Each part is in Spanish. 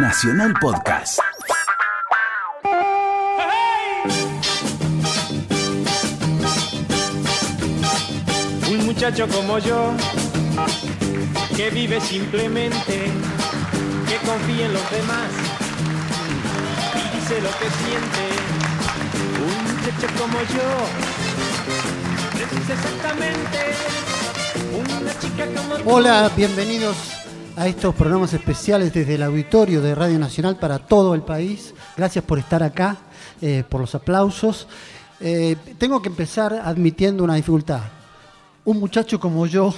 Nacional Podcast. Un muchacho como yo, que vive simplemente, que confía en los demás y dice lo que siente. Un muchacho como yo, es exactamente una chica como tú. Hola, bienvenidos a estos programas especiales desde el auditorio de Radio Nacional para todo el país. Gracias por estar acá, eh, por los aplausos. Eh, tengo que empezar admitiendo una dificultad. Un muchacho como yo,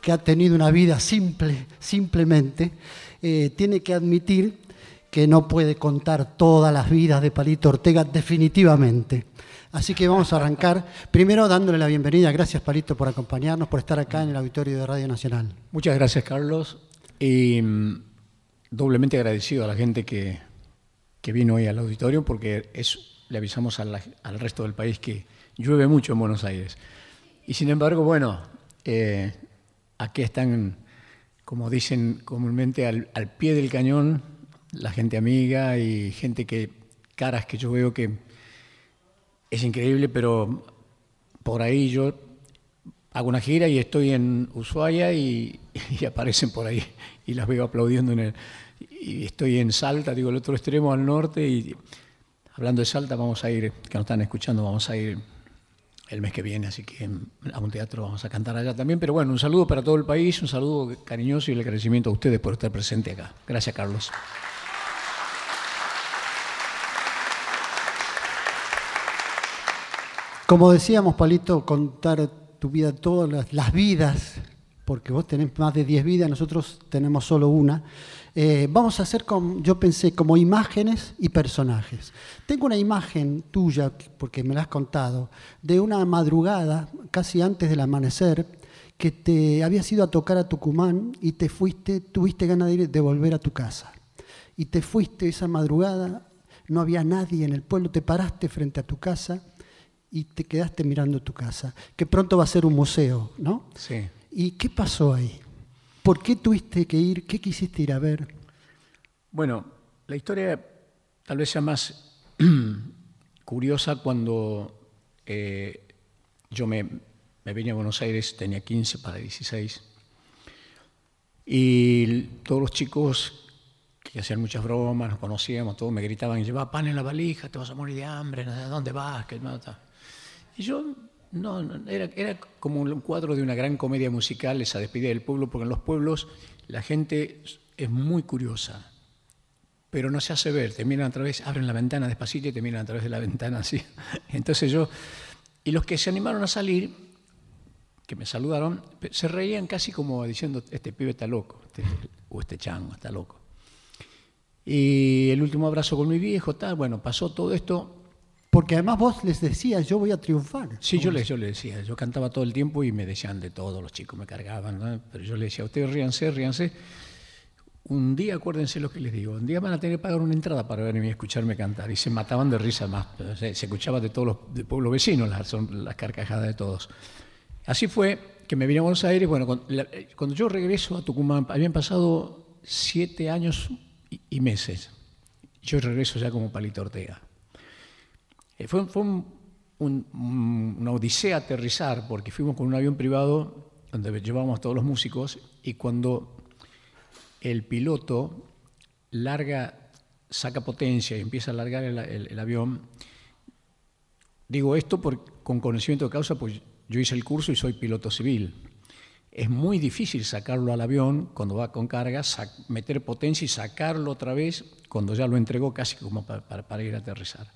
que ha tenido una vida simple, simplemente, eh, tiene que admitir que no puede contar todas las vidas de Palito Ortega definitivamente. Así que vamos a arrancar primero dándole la bienvenida. Gracias Palito por acompañarnos, por estar acá en el auditorio de Radio Nacional. Muchas gracias, Carlos. Y mm, doblemente agradecido a la gente que, que vino hoy al auditorio porque es, le avisamos al resto del país que llueve mucho en Buenos Aires. Y sin embargo, bueno, eh, aquí están, como dicen comúnmente, al, al pie del cañón la gente amiga y gente que, caras que yo veo que es increíble, pero por ahí yo hago una gira y estoy en Ushuaia y, aparecen por ahí y las veo aplaudiendo en el y estoy en Salta, digo el otro extremo al norte y hablando de Salta vamos a ir, que nos están escuchando, vamos a ir el mes que viene, así que a un teatro vamos a cantar allá también, pero bueno, un saludo para todo el país, un saludo cariñoso y el agradecimiento a ustedes por estar presente acá. Gracias, Carlos. Como decíamos, Palito, contar tu vida, todas las, vidas, porque vos tenés más de 10 vidas, nosotros tenemos solo una. Eh, vamos a hacer, yo pensé, como imágenes y personajes. Tengo una imagen tuya, porque me la has contado, de una madrugada, casi antes del amanecer, que te habías ido a tocar a Tucumán y te fuiste, tuviste ganas de, de volver a tu casa. Y te fuiste esa madrugada, no había nadie en el pueblo, te paraste frente a tu casa y te quedaste mirando tu casa, que pronto va a ser un museo, ¿no? Sí. ¿Y qué pasó ahí? ¿Por qué tuviste que ir? ¿Qué quisiste ir a ver? Bueno, la historia tal vez sea más curiosa cuando eh, yo me, me vine a Buenos Aires, tenía 15 para 16, y todos los chicos que hacían muchas bromas, nos conocíamos, todos me gritaban, lleva pan en la valija, te vas a morir de hambre, no sé a dónde vas, que no, yo, no, no, era, era como un cuadro de una gran comedia musical, esa despedida del pueblo, porque en los pueblos la gente es muy curiosa, pero no se hace ver, te miran a través, abren la ventana despacito y te miran a través de la ventana así. Entonces yo, y los que se animaron a salir, que me saludaron, se reían casi como diciendo, este pibe está loco, este- o este chango está loco. Y el último abrazo con mi viejo, tal, bueno, pasó todo esto, Porque además vos les decías, yo voy a triunfar. Sí, yo le, yo le decía, yo cantaba todo el tiempo y me decían de todo, los chicos me cargaban, ¿no? pero yo le decía, ustedes ríanse, ríanse. Un día, acuérdense lo que les digo, un día van a tener que pagar una entrada para verme y escucharme cantar. Y se mataban de risa más, se, se escuchaba de todos los de pueblos vecinos, las, son las carcajadas de todos. Así fue que me vine a Buenos Aires, bueno, cuando, la- eh, cuando yo regreso a Tucumán, habían pasado siete años y, y meses. Yo regreso ya como Palito Ortega. Eh, fue un- un- un- una odisea aterrizar porque fuimos con un avión privado donde llevábamos a todos los músicos y cuando el piloto larga, saca potencia y empieza a largar el, avión, digo esto por- con conocimiento de causa, pues yo hice el curso y soy piloto civil. Es muy difícil sacarlo al avión cuando va con carga, meter potencia y sacarlo otra vez cuando ya lo entregó casi como pa- para, para ir a aterrizar.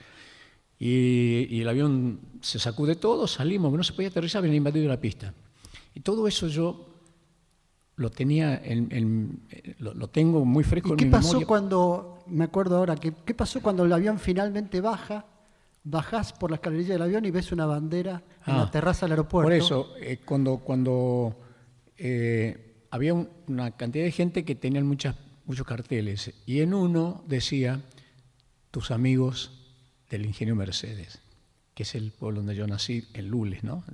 Y, y el avión se sacude todo, salimos, no se podía aterrizar, habían invadido la pista. Y todo eso yo lo tenía, en, en- lo, lo tengo muy fresco ¿Y en qué mi pasó memoria. cuando, me acuerdo ahora, que, qué pasó cuando el avión finalmente baja, bajás por la escalerilla del avión y ves una bandera en Ah, la terraza del aeropuerto? Por eso, eh, cuando, cuando eh, había un- una cantidad de gente que tenían muchas, muchos carteles y en uno decía, tus amigos del ingenio Mercedes, que es el pueblo donde yo nací, en Lules, ¿no?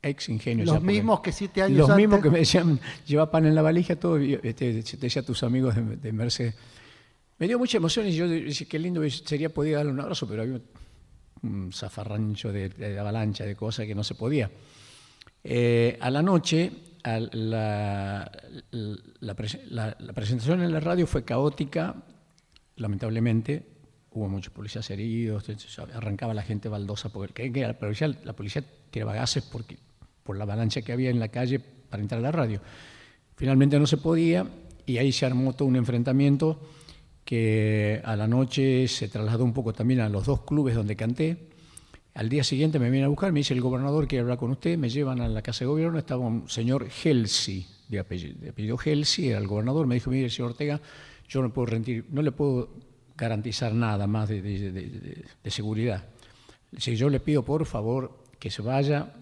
Ex ingenio. Los ya, mismos que siete años Los mismos que me decían, lleva pan en la valija, todo, este, te decía tus amigos de, de Mercedes. Me dio mucha emoción y yo dije, qué lindo sería poder darle un abrazo, pero había un zafarrancho de, avalancha, de cosas que no se podía. Eh, a la noche, la, la, presentación en la radio fue caótica, lamentablemente. Hubo muchos policías heridos, arrancaba la gente baldosa, porque la policía, la policía tiraba gases porque, por la avalancha que había en la calle para entrar a la radio. Finalmente no se podía y ahí se armó todo un enfrentamiento que a la noche se trasladó un poco también a los dos clubes donde canté. Al día siguiente me viene a buscar, me dice el gobernador quiere hablar con usted, me llevan a la casa de gobierno, estaba un señor Helsi, de apellido, Helsi, era el gobernador, me dijo, mire, señor Ortega, yo no, puedo rendir, no le puedo garantizar nada más de, de seguridad. Si yo le pido, por favor, que se vaya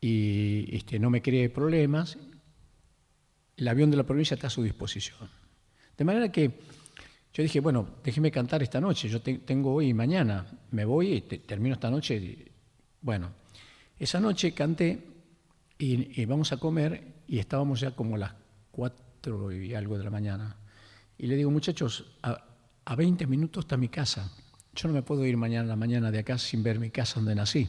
y este, no me cree problemas, el avión de la provincia está a su disposición. De manera que yo dije, bueno, déjeme cantar esta noche, yo tengo hoy y mañana, me voy y termino esta noche. bueno, esa noche canté y, vamos a comer y estábamos ya como a las cuatro y algo de la mañana. Y le digo, muchachos, a, a 20 minutos está mi casa. Yo no me puedo ir mañana a la mañana de acá sin ver mi casa donde nací.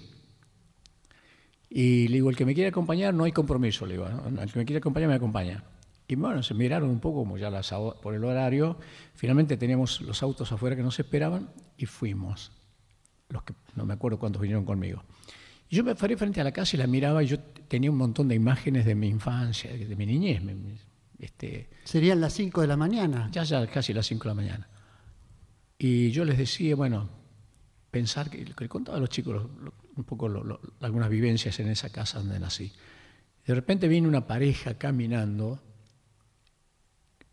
Y le digo, el que me quiere acompañar, no hay compromiso, le digo, el que me quiere acompañar me acompaña. Y bueno, se miraron un poco como ya las, por el horario. Finalmente teníamos los autos afuera que nos esperaban y fuimos. Los que no me acuerdo cuántos vinieron conmigo. Y yo me paré frente a la casa y la miraba y yo tenía un montón de imágenes de mi infancia, de mi niñez. Este, Serían las 5 de la mañana. Ya, ya, casi las 5 de la mañana. Y yo les decía, bueno, pensar que, le contaba a los chicos un poco algunas vivencias en esa casa donde nací. De repente vino una pareja caminando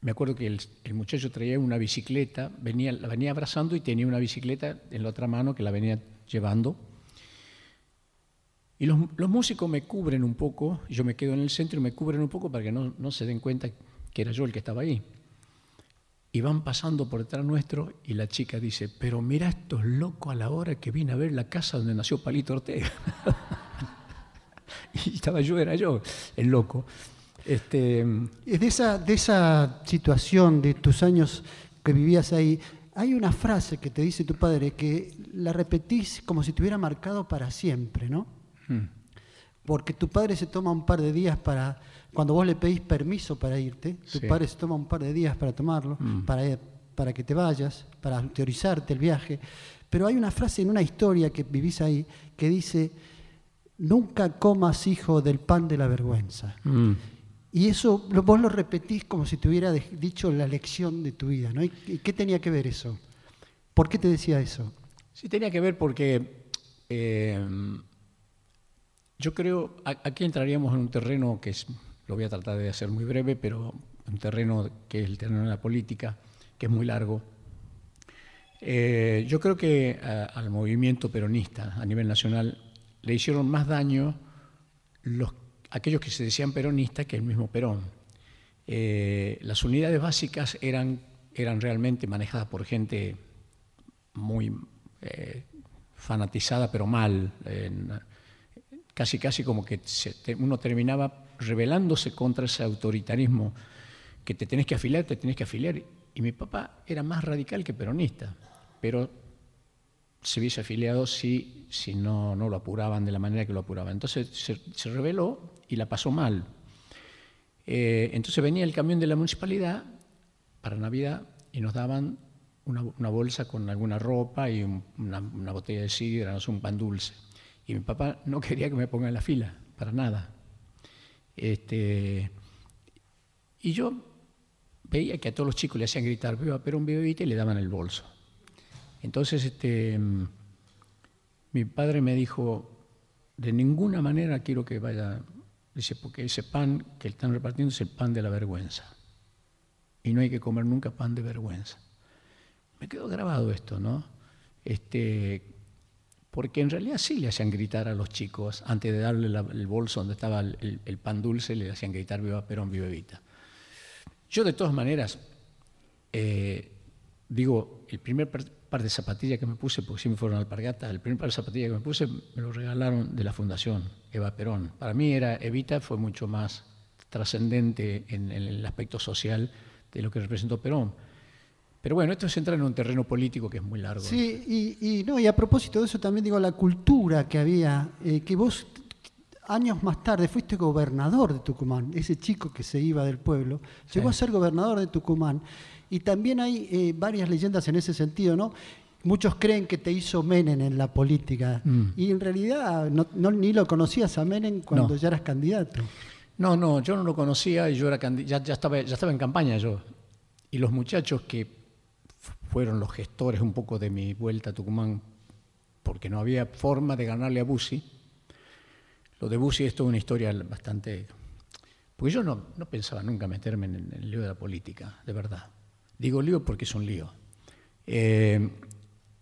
me acuerdo que el, muchacho traía una bicicleta, venía, la venía abrazando y tenía una bicicleta en la otra mano que la venía llevando. Y los, músicos me cubren un poco, yo me quedo en el centro y me cubren un poco para que no, no se den cuenta que era yo el que estaba ahí. Y van pasando por detrás nuestro y la chica dice, pero mira estos locos a la hora que vine a ver la casa donde nació Palito Ortega. y estaba yo, era yo, el loco. Este... De, esa, de esa situación, de tus años que vivías ahí, hay una frase que te dice tu padre que la repetís como si te hubiera marcado para siempre, ¿no? Hmm. Porque tu padre se toma un par de días para, cuando vos le pedís permiso para irte, tu padre se toma un par de días para tomarlo, hmm. para, para que te vayas, para teorizarte el viaje. Pero hay una frase en una historia que vivís ahí que dice, nunca comas hijo del pan de la vergüenza. Hmm. Y eso vos lo repetís como si te hubiera dicho la lección de tu vida, ¿no? ¿Y qué tenía que ver eso? ¿Por qué te decía eso? Sí, tenía que ver porque eh, yo creo, aquí entraríamos en un terreno que es, lo voy a tratar de hacer muy breve, pero un terreno que es el terreno de la política, que es muy largo. Eh, yo creo que al movimiento peronista a nivel nacional le hicieron más daño los aquellos que se decían peronistas que el mismo Perón. Eh, las unidades básicas eran, eran realmente manejadas por gente muy eh, fanatizada, pero mal. Casi, casi como que uno terminaba rebelándose contra ese autoritarismo que te tenés que afiliar, te tenés que afiliar. Y mi papá era más radical que peronista, pero se hubiese afiliado si, si no, no lo apuraban de la manera que lo apuraban. Entonces se, se rebeló y la pasó mal. Eh, entonces venía el camión de la municipalidad para Navidad y nos daban una, bolsa con alguna ropa y una, botella de sidra, un pan dulce. Y mi papá no quería que me ponga en la fila, para nada. Este, y yo veía que a todos los chicos le hacían gritar, viva Perón, viva Evita, y le daban el bolso. Entonces, este, mi padre me dijo, de ninguna manera quiero que vaya Dice, porque ese pan que están repartiendo es el pan de la vergüenza. Y no hay que comer nunca pan de vergüenza. Me quedó grabado esto, ¿no? Este, porque en realidad sí le hacían gritar a los chicos, antes de darle el bolso donde estaba el, pan dulce, le hacían gritar viva Perón, viva Evita. Yo de todas maneras, eh, digo, el primer par de zapatillas que me puse, porque sí me fueron alpargatas, el primer par de zapatillas que me puse me lo regalaron de la Fundación Eva Perón. Para mí era Evita fue mucho más trascendente en, el aspecto social de lo que representó Perón. Pero bueno, esto es entrar en un terreno político que es muy largo. Sí, y, no, y a propósito de eso también digo la cultura que había, eh, que vos años más tarde fuiste gobernador de Tucumán, ese chico que se iba del pueblo, llegó a ser gobernador de Tucumán. Y también hay eh, varias leyendas en ese sentido, ¿no? Muchos creen que te hizo Menem en la política mm. y en realidad no, ni lo conocías a Menem cuando ya eras candidato. No, no, yo no lo conocía y yo era ya, ya, estaba, ya estaba en campaña yo. Y los muchachos que fueron los gestores un poco de mi vuelta a Tucumán, porque no había forma de ganarle a Bussi. Lo de Bussi es toda una historia bastante... Porque yo no, no pensaba nunca meterme en el lío de la política, de verdad. Digo lío porque es un lío. Eh,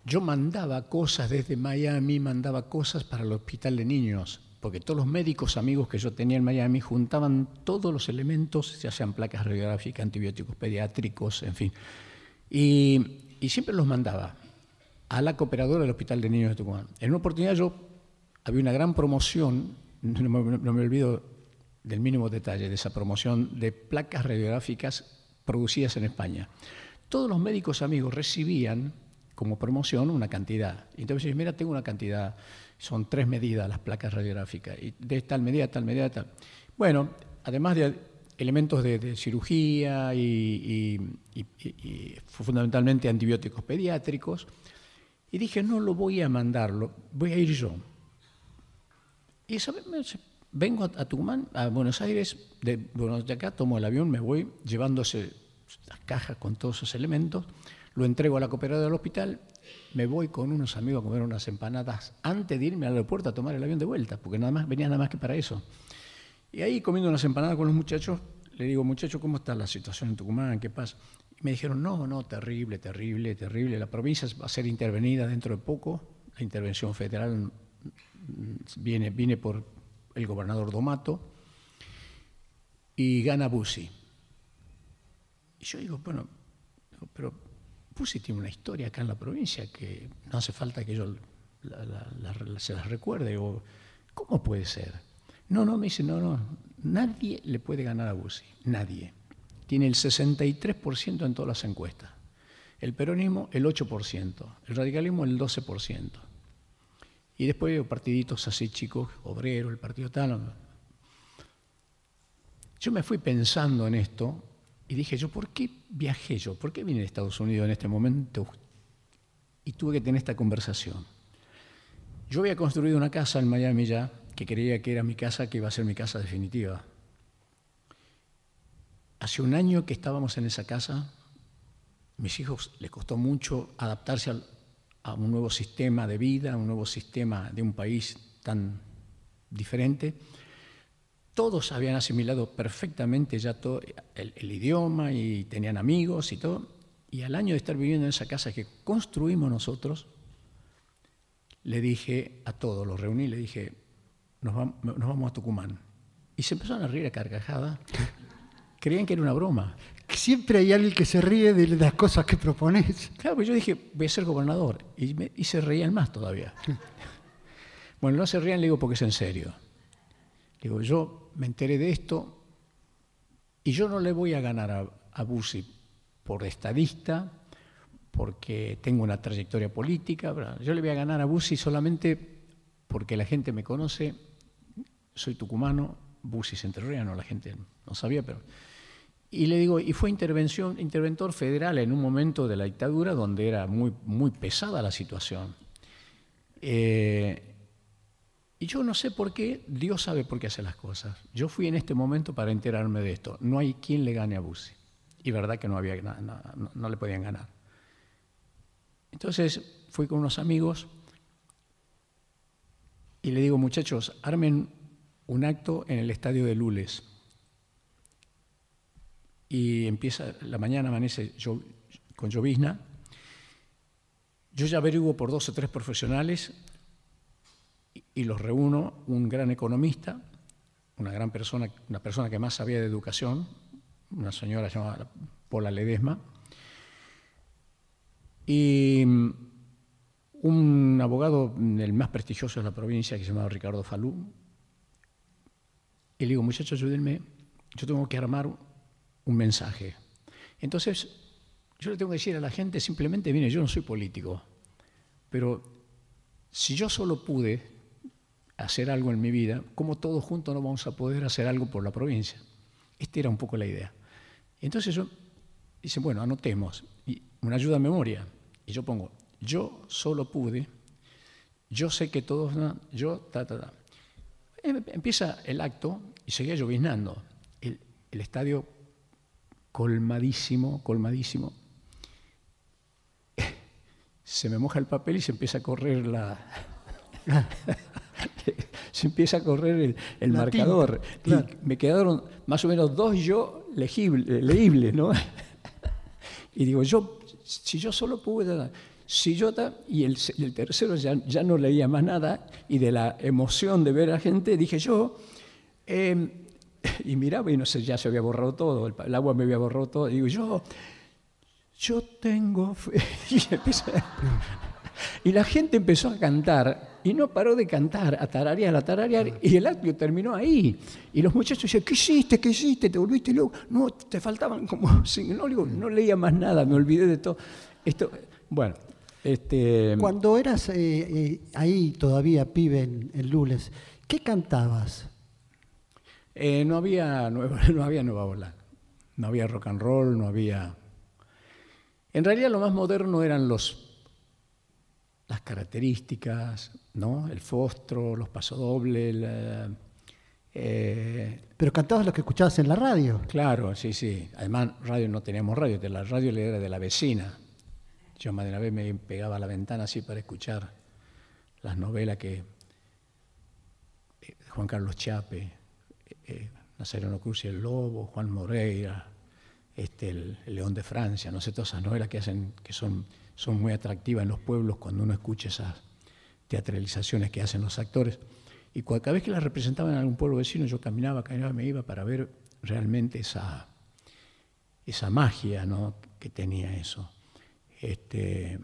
yo mandaba cosas desde Miami, mandaba cosas para el hospital de niños, porque todos los médicos amigos que yo tenía en Miami juntaban todos los elementos, ya sean placas radiográficas, antibióticos pediátricos, en fin. Y, siempre los mandaba a la cooperadora del Hospital de Niños de Tucumán. En una oportunidad yo había una gran promoción, no me, olvido del mínimo detalle de esa promoción de placas radiográficas producidas en España. Todos los médicos amigos recibían como promoción una cantidad. Entonces, mira, tengo una cantidad, son tres medidas las placas radiográficas, y de tal medida, tal medida, tal. Bueno, además de elementos de, cirugía y, fundamentalmente antibióticos pediátricos. Y dije, no lo voy a mandarlo, voy a ir yo. Y vengo a, Tucumán, a Buenos Aires, de, de acá tomo el avión, me voy llevándose las cajas con todos esos elementos, lo entrego a la cooperadora del hospital, me voy con unos amigos a comer unas empanadas antes de irme al aeropuerto a tomar el avión de vuelta, porque nada más venía nada más que para eso. Y ahí comiendo unas empanadas con los muchachos, le digo, muchachos, ¿cómo está la situación en Tucumán? ¿Qué pasa? Y me dijeron, no, no, terrible, terrible, terrible. La provincia va a ser intervenida dentro de poco. La intervención federal viene, viene por el gobernador Domato y gana Bussi. Y yo digo, bueno, pero Bussi tiene una historia acá en la provincia que no hace falta que yo se las recuerde. O, ¿Cómo puede ser? No, no, me dice, no, no, nadie le puede ganar a Bussi, nadie. Tiene el 63% en todas las encuestas. El peronismo el 8%, el radicalismo el 12%. Y después veo partiditos así chicos, obrero, el partido tal. Yo me fui pensando en esto y dije yo, ¿por qué viajé yo? ¿Por qué vine a Estados Unidos en este momento? Y tuve que tener esta conversación. Yo había construido una casa en Miami ya, que creía que era mi casa, que iba a ser mi casa definitiva. Hace un año que estábamos en esa casa, mis hijos les costó mucho adaptarse a un nuevo sistema de vida, a un nuevo sistema de un país tan diferente. Todos habían asimilado perfectamente ya todo el, el idioma y tenían amigos y todo. Y al año de estar viviendo en esa casa que construimos nosotros, le dije a todos, los reuní, le dije, nos vamos, a Tucumán. Y se empezaron a reír a carcajada. Creían que era una broma. Siempre hay alguien que se ríe de las cosas que propones. Claro, pues yo dije, voy a ser gobernador. Y, se reían más todavía. bueno, no se rían, le digo, porque es en serio. digo, yo me enteré de esto y yo no le voy a ganar a, a Bussi por estadista, porque tengo una trayectoria política. Yo le voy a ganar a Bussi solamente porque la gente me conoce soy tucumano, Busis entrerriano, la gente no sabía, pero... Y le digo, y fue intervención, interventor federal en un momento de la dictadura donde era muy, muy pesada la situación. Eh, y yo no sé por qué, Dios sabe por qué hace las cosas. Yo fui en este momento para enterarme de esto. No hay quien le gane a Bussi. Y verdad que no, había, no, no le podían ganar. Entonces fui con unos amigos y le digo, muchachos, armen un acto en el estadio de Lules. Y empieza, la mañana amanece con llovizna. Yo ya averiguo por dos o tres profesionales y, los reúno, un gran economista, una gran persona, una persona que más sabía de educación, una señora llamada Paula Ledesma, y un abogado, el más prestigioso de la provincia, que se llamaba Ricardo Falú, y le digo, muchachos, ayúdenme, yo tengo que armar un mensaje. Entonces, yo le tengo que decir a la gente simplemente, mire, yo no soy político, pero si yo solo pude hacer algo en mi vida, ¿cómo todos juntos no vamos a poder hacer algo por la provincia? Esta era un poco la idea. Entonces yo, dice, bueno, anotemos, y una ayuda a memoria, y yo pongo, yo solo pude, yo sé que todos, yo, ta, ta, ta. Em, empieza el acto y seguía lloviznando. El, el estadio colmadísimo, colmadísimo. Se me moja el papel y se empieza a correr la... se empieza a correr el, marcador. Y me quedaron más o menos dos yo legibles, ¿no? y digo, yo, si yo solo pude, si yo, y el, el tercero ya, ya, no leía más nada, y de la emoción de ver a la gente, dije yo, em, y miraba y no sé, ya se había borrado todo, el, agua me había borrado todo, y digo yo, yo tengo fe. y, la gente empezó a cantar y no paró de cantar, a tararear, a tararear, y el acto terminó ahí. Y los muchachos decían, ¿qué hiciste? ¿Qué hiciste? ¿Te volviste loco? No, te faltaban como... No, no leía más nada, me olvidé de todo. Esto, bueno, este... Cuando eras eh, eh, ahí todavía pibe en, en Lules, ¿qué cantabas? Eh, no, había nueva, no había nueva ola, no había rock and roll, no había... En realidad lo más moderno eran los, las características, ¿no? el fostro, los pasodobles. Eh, Pero cantabas lo que escuchabas en la radio. Claro, sí, sí. Además, radio no teníamos radio, la radio era de la vecina. Yo más de una vez me pegaba a la ventana así para escuchar las novelas que eh, Juan Carlos Chape, eh, Nazareno Cruz y el Lobo, Juan Moreira, este, el, León de Francia, no sé, todas esas novelas que, hacen, que son, son muy atractivas en los pueblos cuando uno escucha esas teatralizaciones que hacen los actores. Y cada vez que las representaban en algún pueblo vecino, yo caminaba, caminaba, me iba para ver realmente esa, esa magia ¿no? que tenía eso. Este,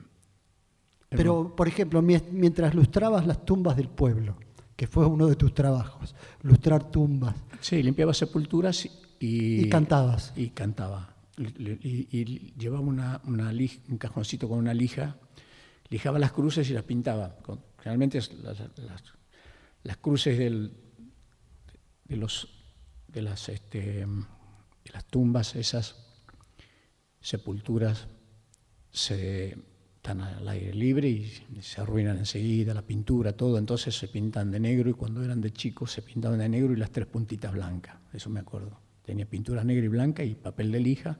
Pero, por ejemplo, mientras lustrabas las tumbas del pueblo, que fue uno de tus trabajos, lustrar tumbas. Sí, limpiaba sepulturas y... Y cantabas. Y cantaba. Y, llevaba una, un cajoncito con una lija, lijaba las cruces y las pintaba. generalmente las, las, cruces del, de, los, de, las, este, de las tumbas, esas sepulturas, se están al aire libre y se arruinan enseguida, la pintura, todo, entonces se pintan de negro y cuando eran de chicos se pintaban de negro y las tres puntitas blancas, eso me acuerdo. Tenía pintura negra y blanca y papel de lija.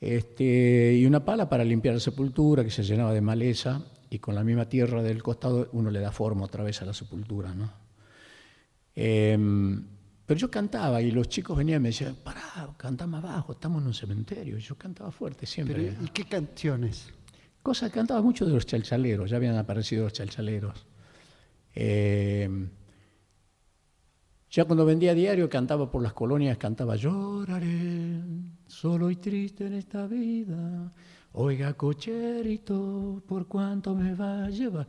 Este, y una pala para limpiar la sepultura que se llenaba de maleza y con la misma tierra del costado uno le da forma otra vez a la sepultura. ¿no? Em, pero yo cantaba y los chicos venían y me decían, pará, canta más bajo, estamos en un cementerio. yo cantaba fuerte siempre. ¿Y qué canciones? Cosas que cantaba mucho de los chalchaleros, ya habían aparecido los chalchaleros. Eh, ya cuando vendía diario cantaba por las colonias, cantaba lloraré, solo y triste en esta vida, oiga cocherito, por cuánto me va a llevar.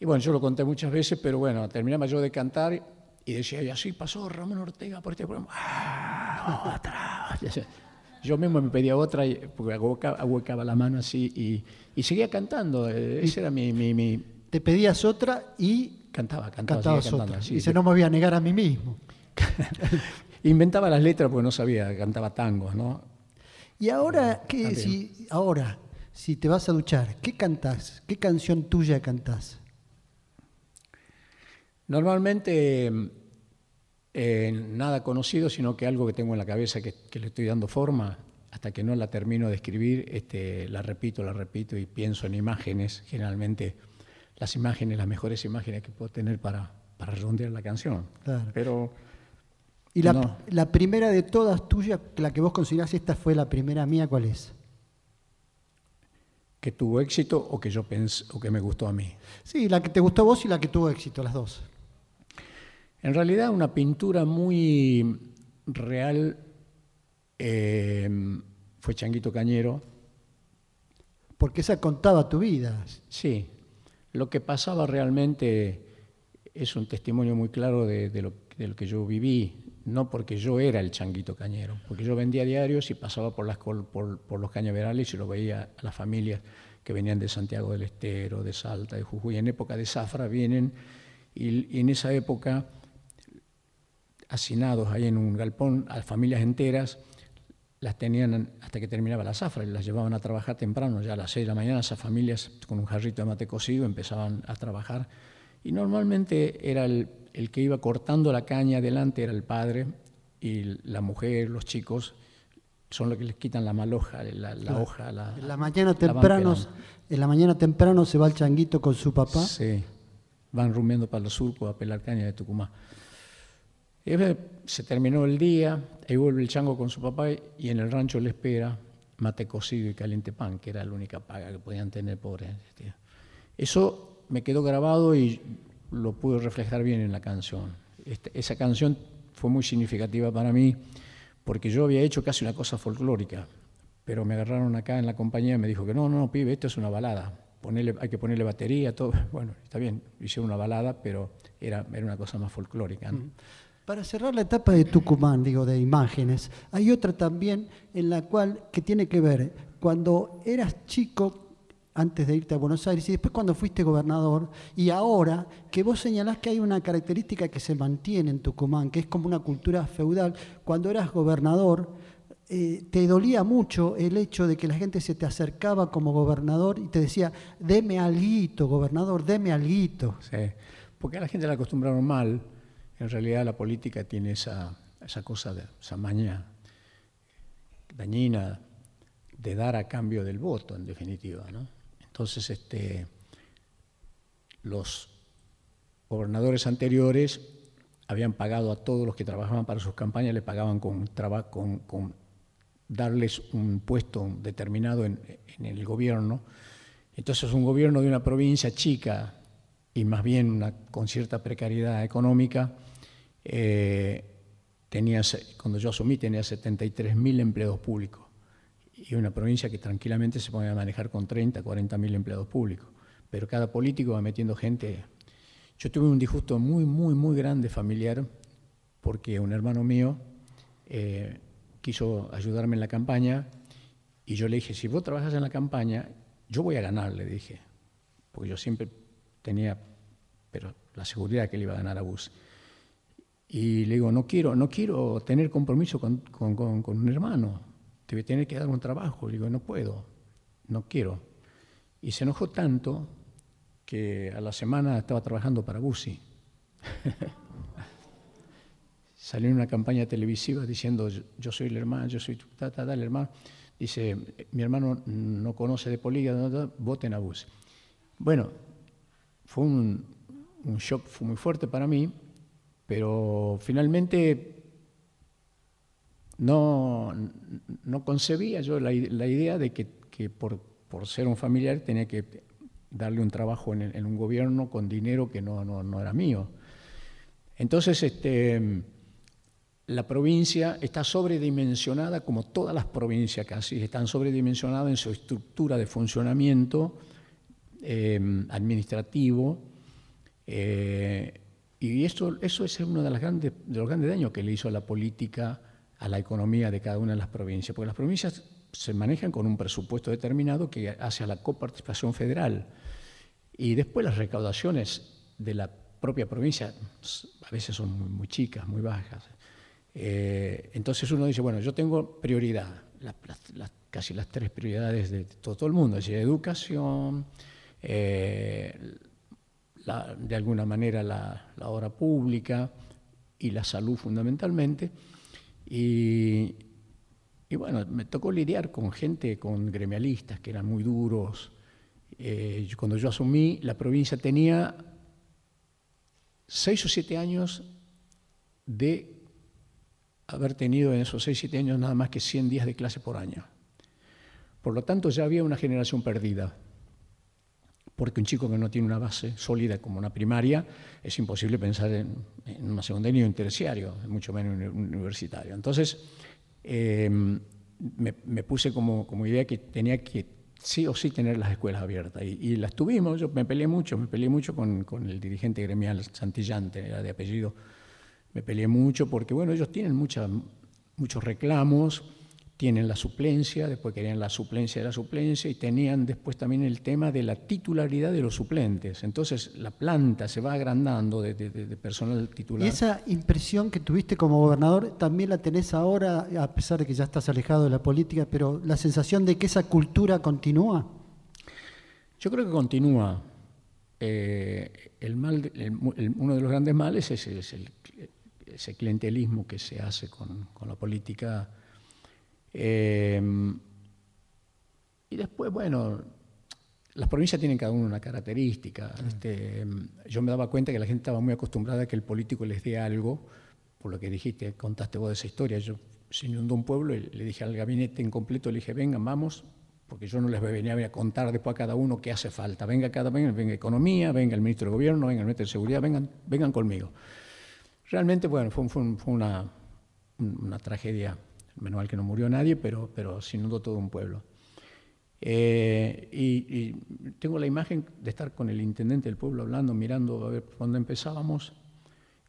Y bueno, yo lo conté muchas veces, pero bueno, terminaba yo de cantar y decía, y así pasó Ramón Ortega por este programa. ¡Ah, yo mismo me pedía otra, porque ahuecaba la mano así y, seguía cantando. Eh, ese era mi, mi, Te pedías otra y... Cantaba, cantaba. Cantaba y se no me voy a negar a mí mismo. Inventaba las letras porque no sabía, cantaba tangos, ¿no? Y ahora, ¿qué, si, ahora, si te vas a duchar, ¿qué cantás? ¿Qué canción tuya cantás? Normalmente eh, nada conocido, sino que algo que tengo en la cabeza que, le estoy dando forma, hasta que no la termino de escribir, este, la repito, la repito y pienso en imágenes, generalmente las imágenes, las mejores imágenes que puedo tener para, para redondear la canción. Pero ¿Y la, la, primera de todas tuyas, la que vos considerás esta fue la primera mía, cuál es? ¿Que tuvo éxito o que yo pensé, o que me gustó a mí? Sí, la que te gustó a vos y la que tuvo éxito, las dos. En realidad una pintura muy real eh, fue Changuito Cañero. Porque esa contaba tu vida. Sí, lo que pasaba realmente es un testimonio muy claro de, lo, que yo viví. no porque yo era el changuito cañero, porque yo vendía diarios y pasaba por, las, por, por los cañaverales y lo veía a las familias que venían de Santiago del Estero, de Salta, de Jujuy. En época de zafra vienen y, en esa época, hacinados ahí en un galpón, a familias enteras, las tenían hasta que terminaba la zafra y las llevaban a trabajar temprano, ya a las 6 de la mañana, esas familias con un jarrito de mate cocido empezaban a trabajar. Y normalmente era el, el que iba cortando la caña adelante, era el padre, y la mujer, los chicos, son los que les quitan la maloja, la, la hoja. La, en la mañana temprano, en la mañana temprano se va el changuito con su papá. Sí, van rumiando para los surcos a pelar caña de Tucumán. Se terminó el día, ahí vuelve el chango con su papá y en el rancho le espera mate cocido y caliente pan, que era la única paga que podían tener pobres. Eso me quedó grabado y lo pude reflejar bien en la canción. Este, esa canción fue muy significativa para mí porque yo había hecho casi una cosa folclórica, pero me agarraron acá en la compañía y me dijo que no, no, no, pibe, esto es una balada, hay que ponerle batería, todo. Bueno, está bien, hicieron una balada, pero era una cosa más folclórica. Para cerrar la etapa de Tucumán, digo, de imágenes, hay otra también en la cual, que tiene que ver, cuando eras chico, antes de irte a Buenos Aires y después cuando fuiste gobernador y ahora que vos señalás que hay una característica que se mantiene en Tucumán, que es como una cultura feudal, cuando eras gobernador eh, te dolía mucho el hecho de que la gente se te acercaba como gobernador y te decía, deme alguito, gobernador, deme alguito. Sí, porque a la gente la acostumbraron mal, en realidad la política tiene esa, esa cosa, de, esa maña dañina de dar a cambio del voto, en definitiva, ¿no? Entonces, este, los gobernadores anteriores habían pagado a todos los que trabajaban para sus campañas, le pagaban con, con, darles un puesto determinado en, el gobierno. Entonces, un gobierno de una provincia chica y más bien una, con cierta precariedad económica, eh, tenía, cuando yo asumí tenía 73.000 empleados públicos y una provincia que tranquilamente se puede manejar con 30, 40 mil empleados públicos. Pero cada político va metiendo gente. Yo tuve un disgusto muy, muy, muy grande familiar porque un hermano mío eh, quiso ayudarme en la campaña y yo le dije, si vos trabajas en la campaña, yo voy a ganar, le dije, porque yo siempre tenía pero la seguridad que él iba a ganar a Bus. Y le digo, no quiero, no quiero tener compromiso con, con, con un hermano, te voy a tener que dar un trabajo. Le digo, no puedo, no quiero. Y se enojó tanto que a la semana estaba trabajando para Bussi. Salió en una campaña televisiva diciendo, yo soy el hermano, yo soy ta, ta, el hermano. Dice, mi hermano no conoce de política, voten a Bussi. Bueno, fue un, un shock fue muy fuerte para mí, pero finalmente no, no concebía yo la, idea de que, por, ser un familiar tenía que darle un trabajo en, un gobierno con dinero que no, no, era mío. Entonces, este, la provincia está sobredimensionada, como todas las provincias casi, están sobredimensionadas en su estructura de funcionamiento eh, administrativo. Eh, y eso, eso es uno de, las grandes, de los grandes daños que le hizo a la política a la economía de cada una de las provincias, porque las provincias se manejan con un presupuesto determinado que hace a la coparticipación federal y después las recaudaciones de la propia provincia a veces son muy, chicas, muy bajas. Eh, entonces uno dice, bueno, yo tengo prioridad, casi las tres prioridades de todo, el mundo, es decir, educación, eh, de alguna manera la, la obra pública y la salud fundamentalmente. Y, bueno, me tocó lidiar con gente, con gremialistas que eran muy duros. Eh, cuando yo asumí, la provincia tenía seis o siete años de haber tenido en esos seis o siete años nada más que 100 días de clase por año. Por lo tanto, ya había una generación perdida porque un chico que no tiene una base sólida como una primaria, es imposible pensar en, en una secundaria ni un terciario, mucho menos un universitario. Entonces, em, me, puse como, como, idea que tenía que sí o sí tener las escuelas abiertas. Y, las tuvimos, yo me peleé mucho, me peleé mucho con, con el dirigente gremial Santillante, era de apellido me peleé mucho porque, bueno, ellos tienen mucha, muchos reclamos, tienen la suplencia, después querían la suplencia de la suplencia y tenían después también el tema de la titularidad de los suplentes. Entonces la planta se va agrandando de, personal titular. ¿Y esa impresión que tuviste como gobernador también la tenés ahora, a pesar de que ya estás alejado de la política, pero la sensación de que esa cultura continúa? Yo creo que continúa. Eh, el mal, uno de los grandes males es, el, ese clientelismo que se hace con, con la política Em, y después, bueno, las provincias tienen cada una una característica. Este, yo me daba cuenta que la gente estaba muy acostumbrada a que el político les dé algo, por lo que dijiste, contaste vos de esa historia. Yo se inundó un pueblo y le dije al gabinete en completo, le dije, vengan, vamos, porque yo no les voy a venir a contar después a cada uno qué hace falta. Venga cada venga, venga Economía, venga el ministro de Gobierno, venga el ministro de Seguridad, vengan, vengan conmigo. Realmente, bueno, fue, fue una, una tragedia Menos mal que no murió nadie, pero, pero se todo un pueblo. Eh, y, tengo la imagen de estar con el intendente del pueblo hablando, mirando a ver dónde empezábamos,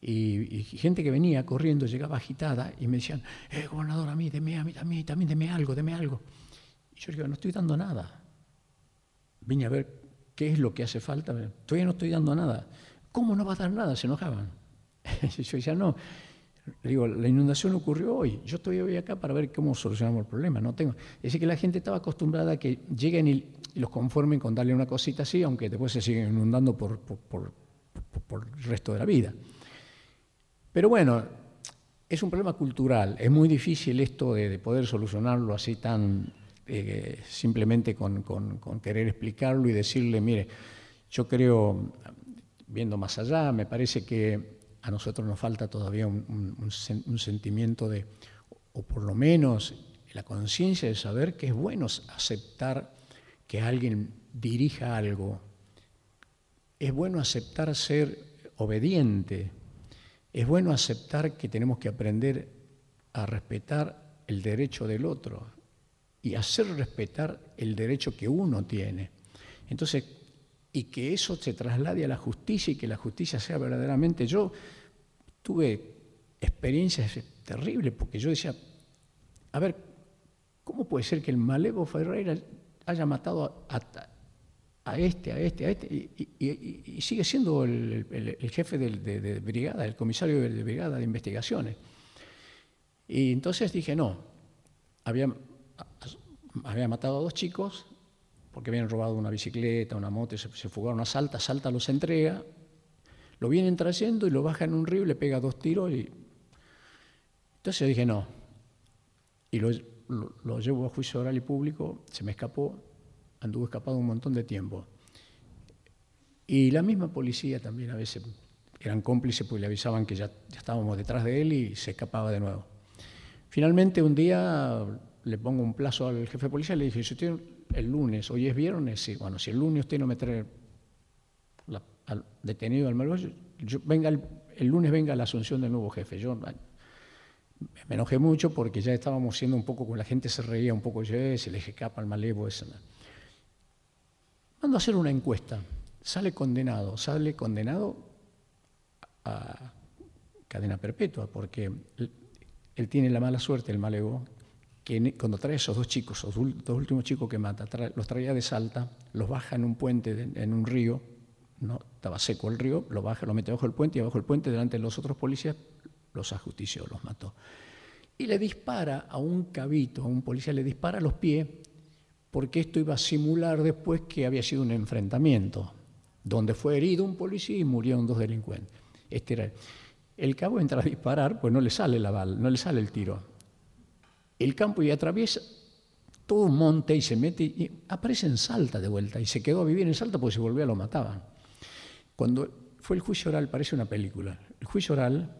y, gente que venía corriendo, llegaba agitada y me decían, eh, gobernador, a mí, deme, a mí, también, también deme algo, deme algo. Y yo digo, no estoy dando nada. Vine a ver qué es lo que hace falta. Todavía no estoy dando nada. ¿Cómo no va a dar nada? Se enojaban. yo decía, no, le digo, la inundación ocurrió hoy, yo estoy hoy acá para ver cómo solucionamos el problema. No tengo. Es decir, que la gente estaba acostumbrada a que lleguen y, los conformen con darle una cosita así, aunque después se siguen inundando por, por, el resto de la vida. Pero bueno, es un problema cultural. Es muy difícil esto de, poder solucionarlo así tan eh, simplemente con, con querer explicarlo y decirle, mire, yo creo, viendo más allá, me parece que a nosotros nos falta todavía un, sentimiento de, o por lo menos la conciencia de saber que es bueno aceptar que alguien dirija algo, es bueno aceptar ser obediente, es bueno aceptar que tenemos que aprender a respetar el derecho del otro y hacer respetar el derecho que uno tiene. Entonces, y que eso se traslade a la justicia y que la justicia sea verdaderamente yo tuve experiencias terribles porque yo decía, a ver, ¿cómo puede ser que el Malevo Ferreira haya matado a, este, a este, a este, y, sigue siendo el, jefe de, brigada, el comisario de, brigada de investigaciones? Y entonces dije, no, había, había matado a dos chicos, porque habían robado una bicicleta, una moto, se, se fugaron Salta, Salta los entrega, lo vienen trayendo y lo baja en un río y le pega dos tiros y... Entonces yo dije, no. Y lo, llevo a juicio oral y público, se me escapó, anduvo escapado un montón de tiempo. Y la misma policía también a veces eran cómplices porque le avisaban que ya, ya estábamos detrás de él y se escapaba de nuevo. Finalmente un día le pongo un plazo al jefe de policía y le dije, si usted el lunes, hoy es viernes, bueno, si el lunes usted no me trae al detenido al malvado, venga el, lunes venga la asunción del nuevo jefe. Yo me enojé mucho porque ya estábamos siendo un poco, con la gente se reía un poco, yo, se le escapa al malevo. Ese. Mando a hacer una encuesta, sale condenado, sale condenado a cadena perpetua, porque él, tiene la mala suerte, el malevo, cuando trae a esos dos chicos, esos dos últimos chicos que mata, los traía de Salta, los baja en un puente, en un río, estaba seco el río, lo baja, lo mete bajo el puente y abajo el puente, delante de los otros policías, los ajustició, los mató. Y le dispara a un cabito, a un policía, le dispara a los pies, porque esto iba a simular después que había sido un enfrentamiento, donde fue herido un policía y murieron dos delincuentes. Este el cabo entra a disparar, pues no le sale la bala, no le sale el tiro. El campo y atraviesa todo un monte y se mete y aparece en Salta de vuelta y se quedó a vivir en Salta porque si volvía lo mataban. Cuando fue el juicio oral, parece una película. El juicio oral,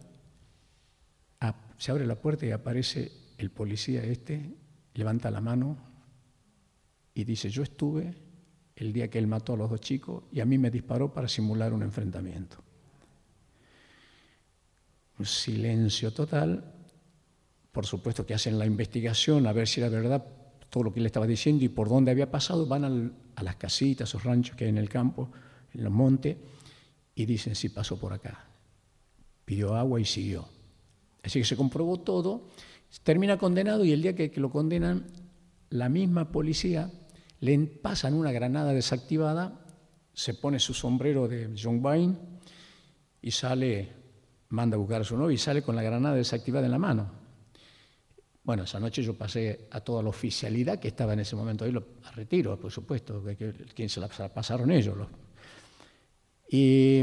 se abre la puerta y aparece el policía este, levanta la mano y dice, yo estuve el día que él mató a los dos chicos y a mí me disparó para simular un enfrentamiento. Un silencio total. Por supuesto que hacen la investigación a ver si era verdad todo lo que él estaba diciendo y por dónde había pasado. Van a las casitas, esos ranchos que hay en el campo, en los montes y dicen, sí, pasó por acá. Pidió agua y siguió. Así que se comprobó todo, termina condenado y el día que, lo condenan, la misma policía le pasan una granada desactivada, se pone su sombrero de John Wayne y sale, manda a buscar a su novio y sale con la granada desactivada en la mano. Bueno, esa noche yo pasé a toda la oficialidad que estaba en ese momento ahí, a retiro, por supuesto, que, quien se la pasaron ellos. Y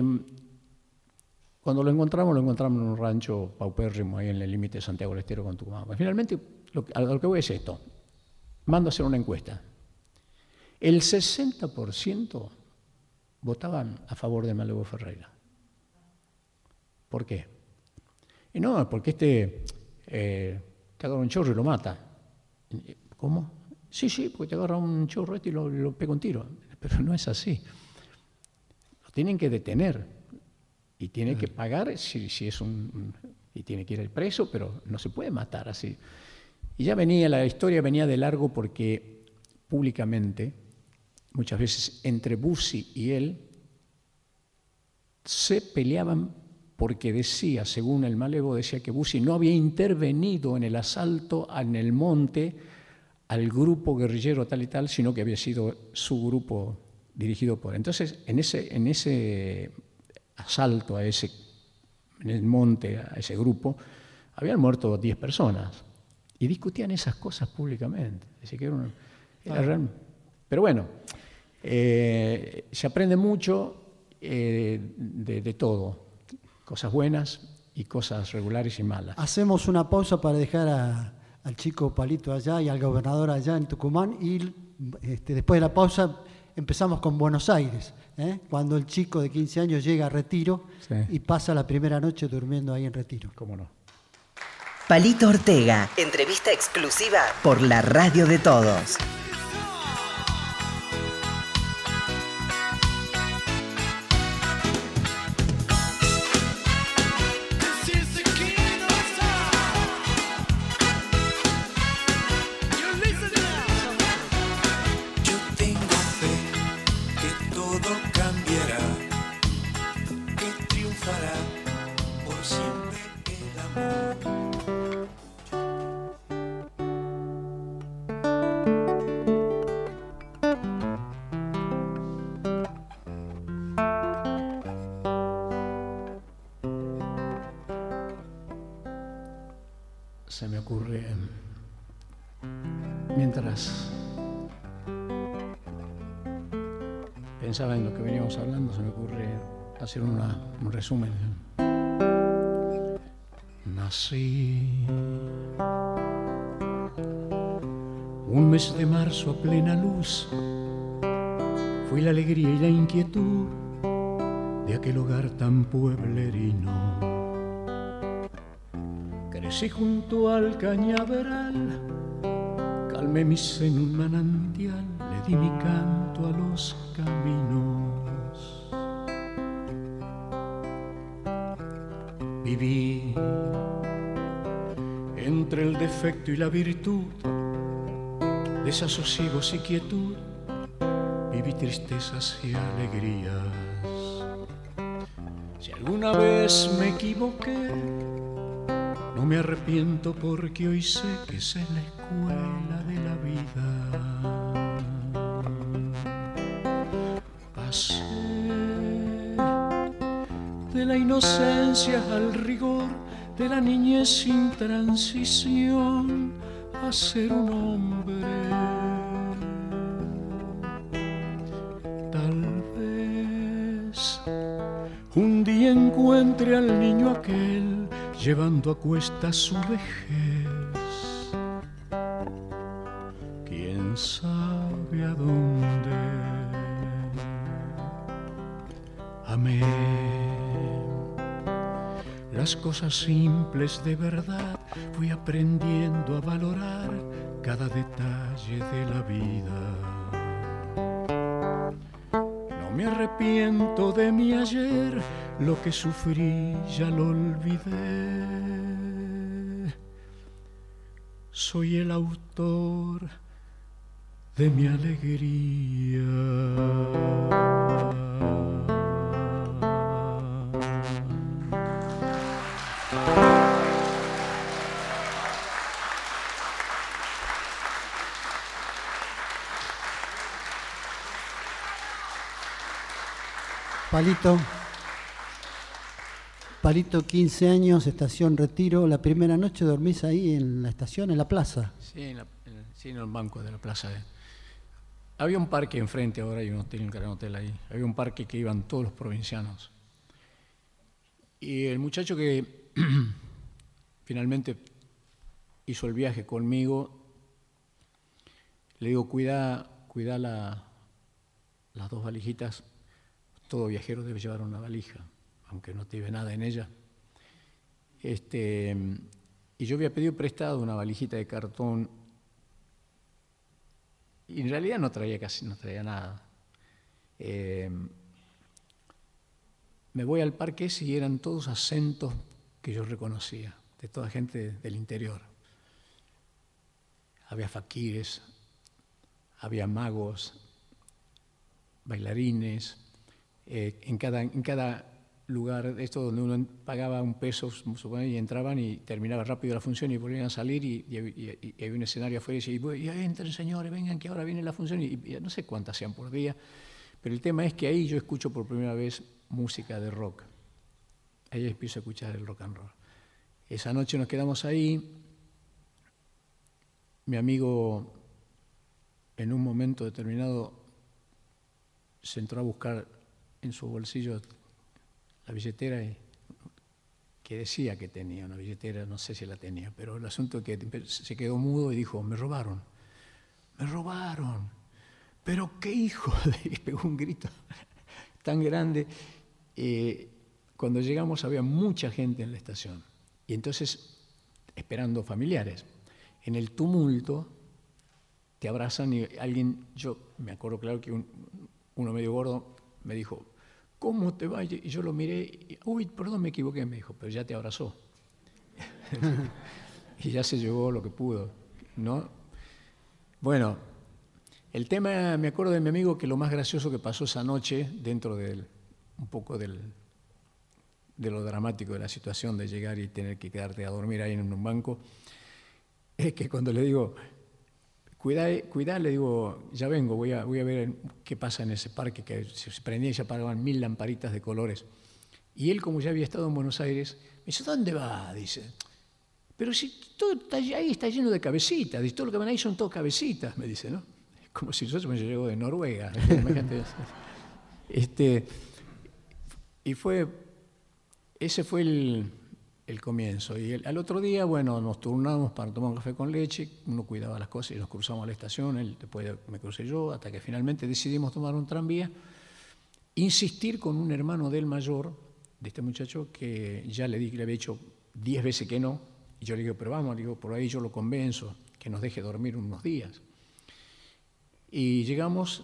cuando lo encontramos, lo encontramos en un rancho paupérrimo ahí en el límite de Santiago del Estero con Tucumán. Pues finalmente, lo que voy es esto. Mando a hacer una encuesta. El 60% votaban a favor de Malevo Ferreira. ¿Por qué? Y no, porque este eh, te agarra un chorro y lo mata. ¿Cómo? Sí, sí, porque te agarra un chorro este y lo, lo pega un tiro. Pero no es así. Lo tienen que detener y tiene que pagar si, si es un, y tiene que ir al preso, pero no se puede matar así. Y ya venía, la historia venía de largo porque públicamente, muchas veces entre Bussi y él, se peleaban porque decía, según el malevo, decía que Bussi no había intervenido en el asalto en el monte al grupo guerrillero tal y tal, sino que había sido su grupo dirigido por. Entonces, en ese, en ese asalto a ese, en el monte, a ese grupo, habían muerto 10 personas. Y discutían esas cosas públicamente. pero bueno, eh, se aprende mucho eh, de, todo, cosas buenas y cosas regulares y malas. Hacemos una pausa para dejar al chico Palito allá y al gobernador allá en Tucumán y este, después de la pausa empezamos con Buenos Aires. ¿eh? cuando el chico de 15 años llega a retiro y pasa la primera noche durmiendo ahí en retiro. ¿Cómo no? Palito Ortega, entrevista exclusiva por la radio de todos. Hacer un resumen. Nací un mes de marzo a plena luz. Fui la alegría y la inquietud de aquel hogar tan pueblerino. Crecí junto al cañaveral, calmé mi seno un manantial, le di mi canto a los caminos. Viví entre el defecto y la virtud, desasosiegos y quietud, viví tristezas y alegrías. Si alguna vez me equivoqué, no me arrepiento porque hoy sé que es la escuela de la vida. De la inocencia al rigor de la niñez sin transición a ser un hombre. Tal vez un día encuentre al niño aquel llevando a cuesta su vejez. Cosas simples de verdad fui aprendiendo a valorar cada detalle de la vida. No me arrepiento de mi ayer, lo que sufrí ya lo olvidé. Soy el autor de mi alegría. Palito. Palito, 15 años, estación Retiro. La primera noche dormís ahí en la estación, en la plaza. Sí, en, el- banco de la plaza. Había un parque enfrente, ahora hay un hotel, un gran hotel ahí. Había un parque que iban todos los provincianos. Y el muchacho que finalmente hizo el viaje conmigo, le digo, cuida, cuida la- las dos valijitas. Todo viajero debe llevar una valija, aunque no lleve nada en ella. Este, y yo había pedido prestado una valijita de cartón y en realidad no traía casi, no traía nada. Eh, me voy al parque y eran todos acentos que yo reconocía, de toda gente del interior. Había faquires, había magos, bailarines, eh, en, cada, en cada lugar, esto donde uno pagaba un peso supone, y entraban y terminaba rápido la función y volvían a salir y, había un escenario afuera y decía, y, "Bueno, y entren señores, vengan que ahora viene la función y, y no sé cuántas sean por día, pero el tema es que ahí yo escucho por primera vez música de rock, ahí empiezo a escuchar el rock and roll. Esa noche nos quedamos ahí, mi amigo en un momento determinado se entró a buscar en su bolsillo la billetera que decía que tenía una billetera, no sé si la tenía, pero el asunto es que se quedó mudo y dijo, me robaron, me robaron, pero qué hijo, de-", y pegó un grito tan grande. Eh, cuando llegamos había mucha gente en la estación y entonces esperando familiares. En el tumulto te abrazan y alguien, yo me acuerdo claro que un- uno medio gordo me dijo, ¿cómo te va? Y yo lo miré, y, uy, perdón, me equivoqué, me dijo, pero ya te abrazó. y ya se llevó lo que pudo, ¿no? Bueno, el tema, me acuerdo de mi amigo que lo más gracioso que pasó esa noche, dentro del, un poco del, de lo dramático de la situación de llegar y tener que quedarte a dormir ahí en un banco, es que cuando le digo, cuidá, le digo, ya vengo, voy a, ver qué pasa en ese parque, que se prendía y se apagaban mil lamparitas de colores. Y él, como ya había estado en Buenos Aires, me dice, ¿dónde va? Dice, pero si todo está, ahí está lleno de cabecitas, dice, todo lo que van ahí son todas cabecitas, me dice, ¿no? Como si yo me llego de Noruega. imagínate. este, y fue, ese fue el, el comienzo. Y el- al otro día, bueno, nos turnamos para tomar un café con leche, uno cuidaba las cosas y nos cruzamos a la estación, él después me crucé yo, hasta que finalmente decidimos tomar un tranvía, insistir con un hermano del mayor, de este muchacho, que ya le, di, le había dicho diez veces que no, y yo le digo, pero vamos, le digo, por ahí yo lo convenzo, que nos deje dormir unos días. Y llegamos,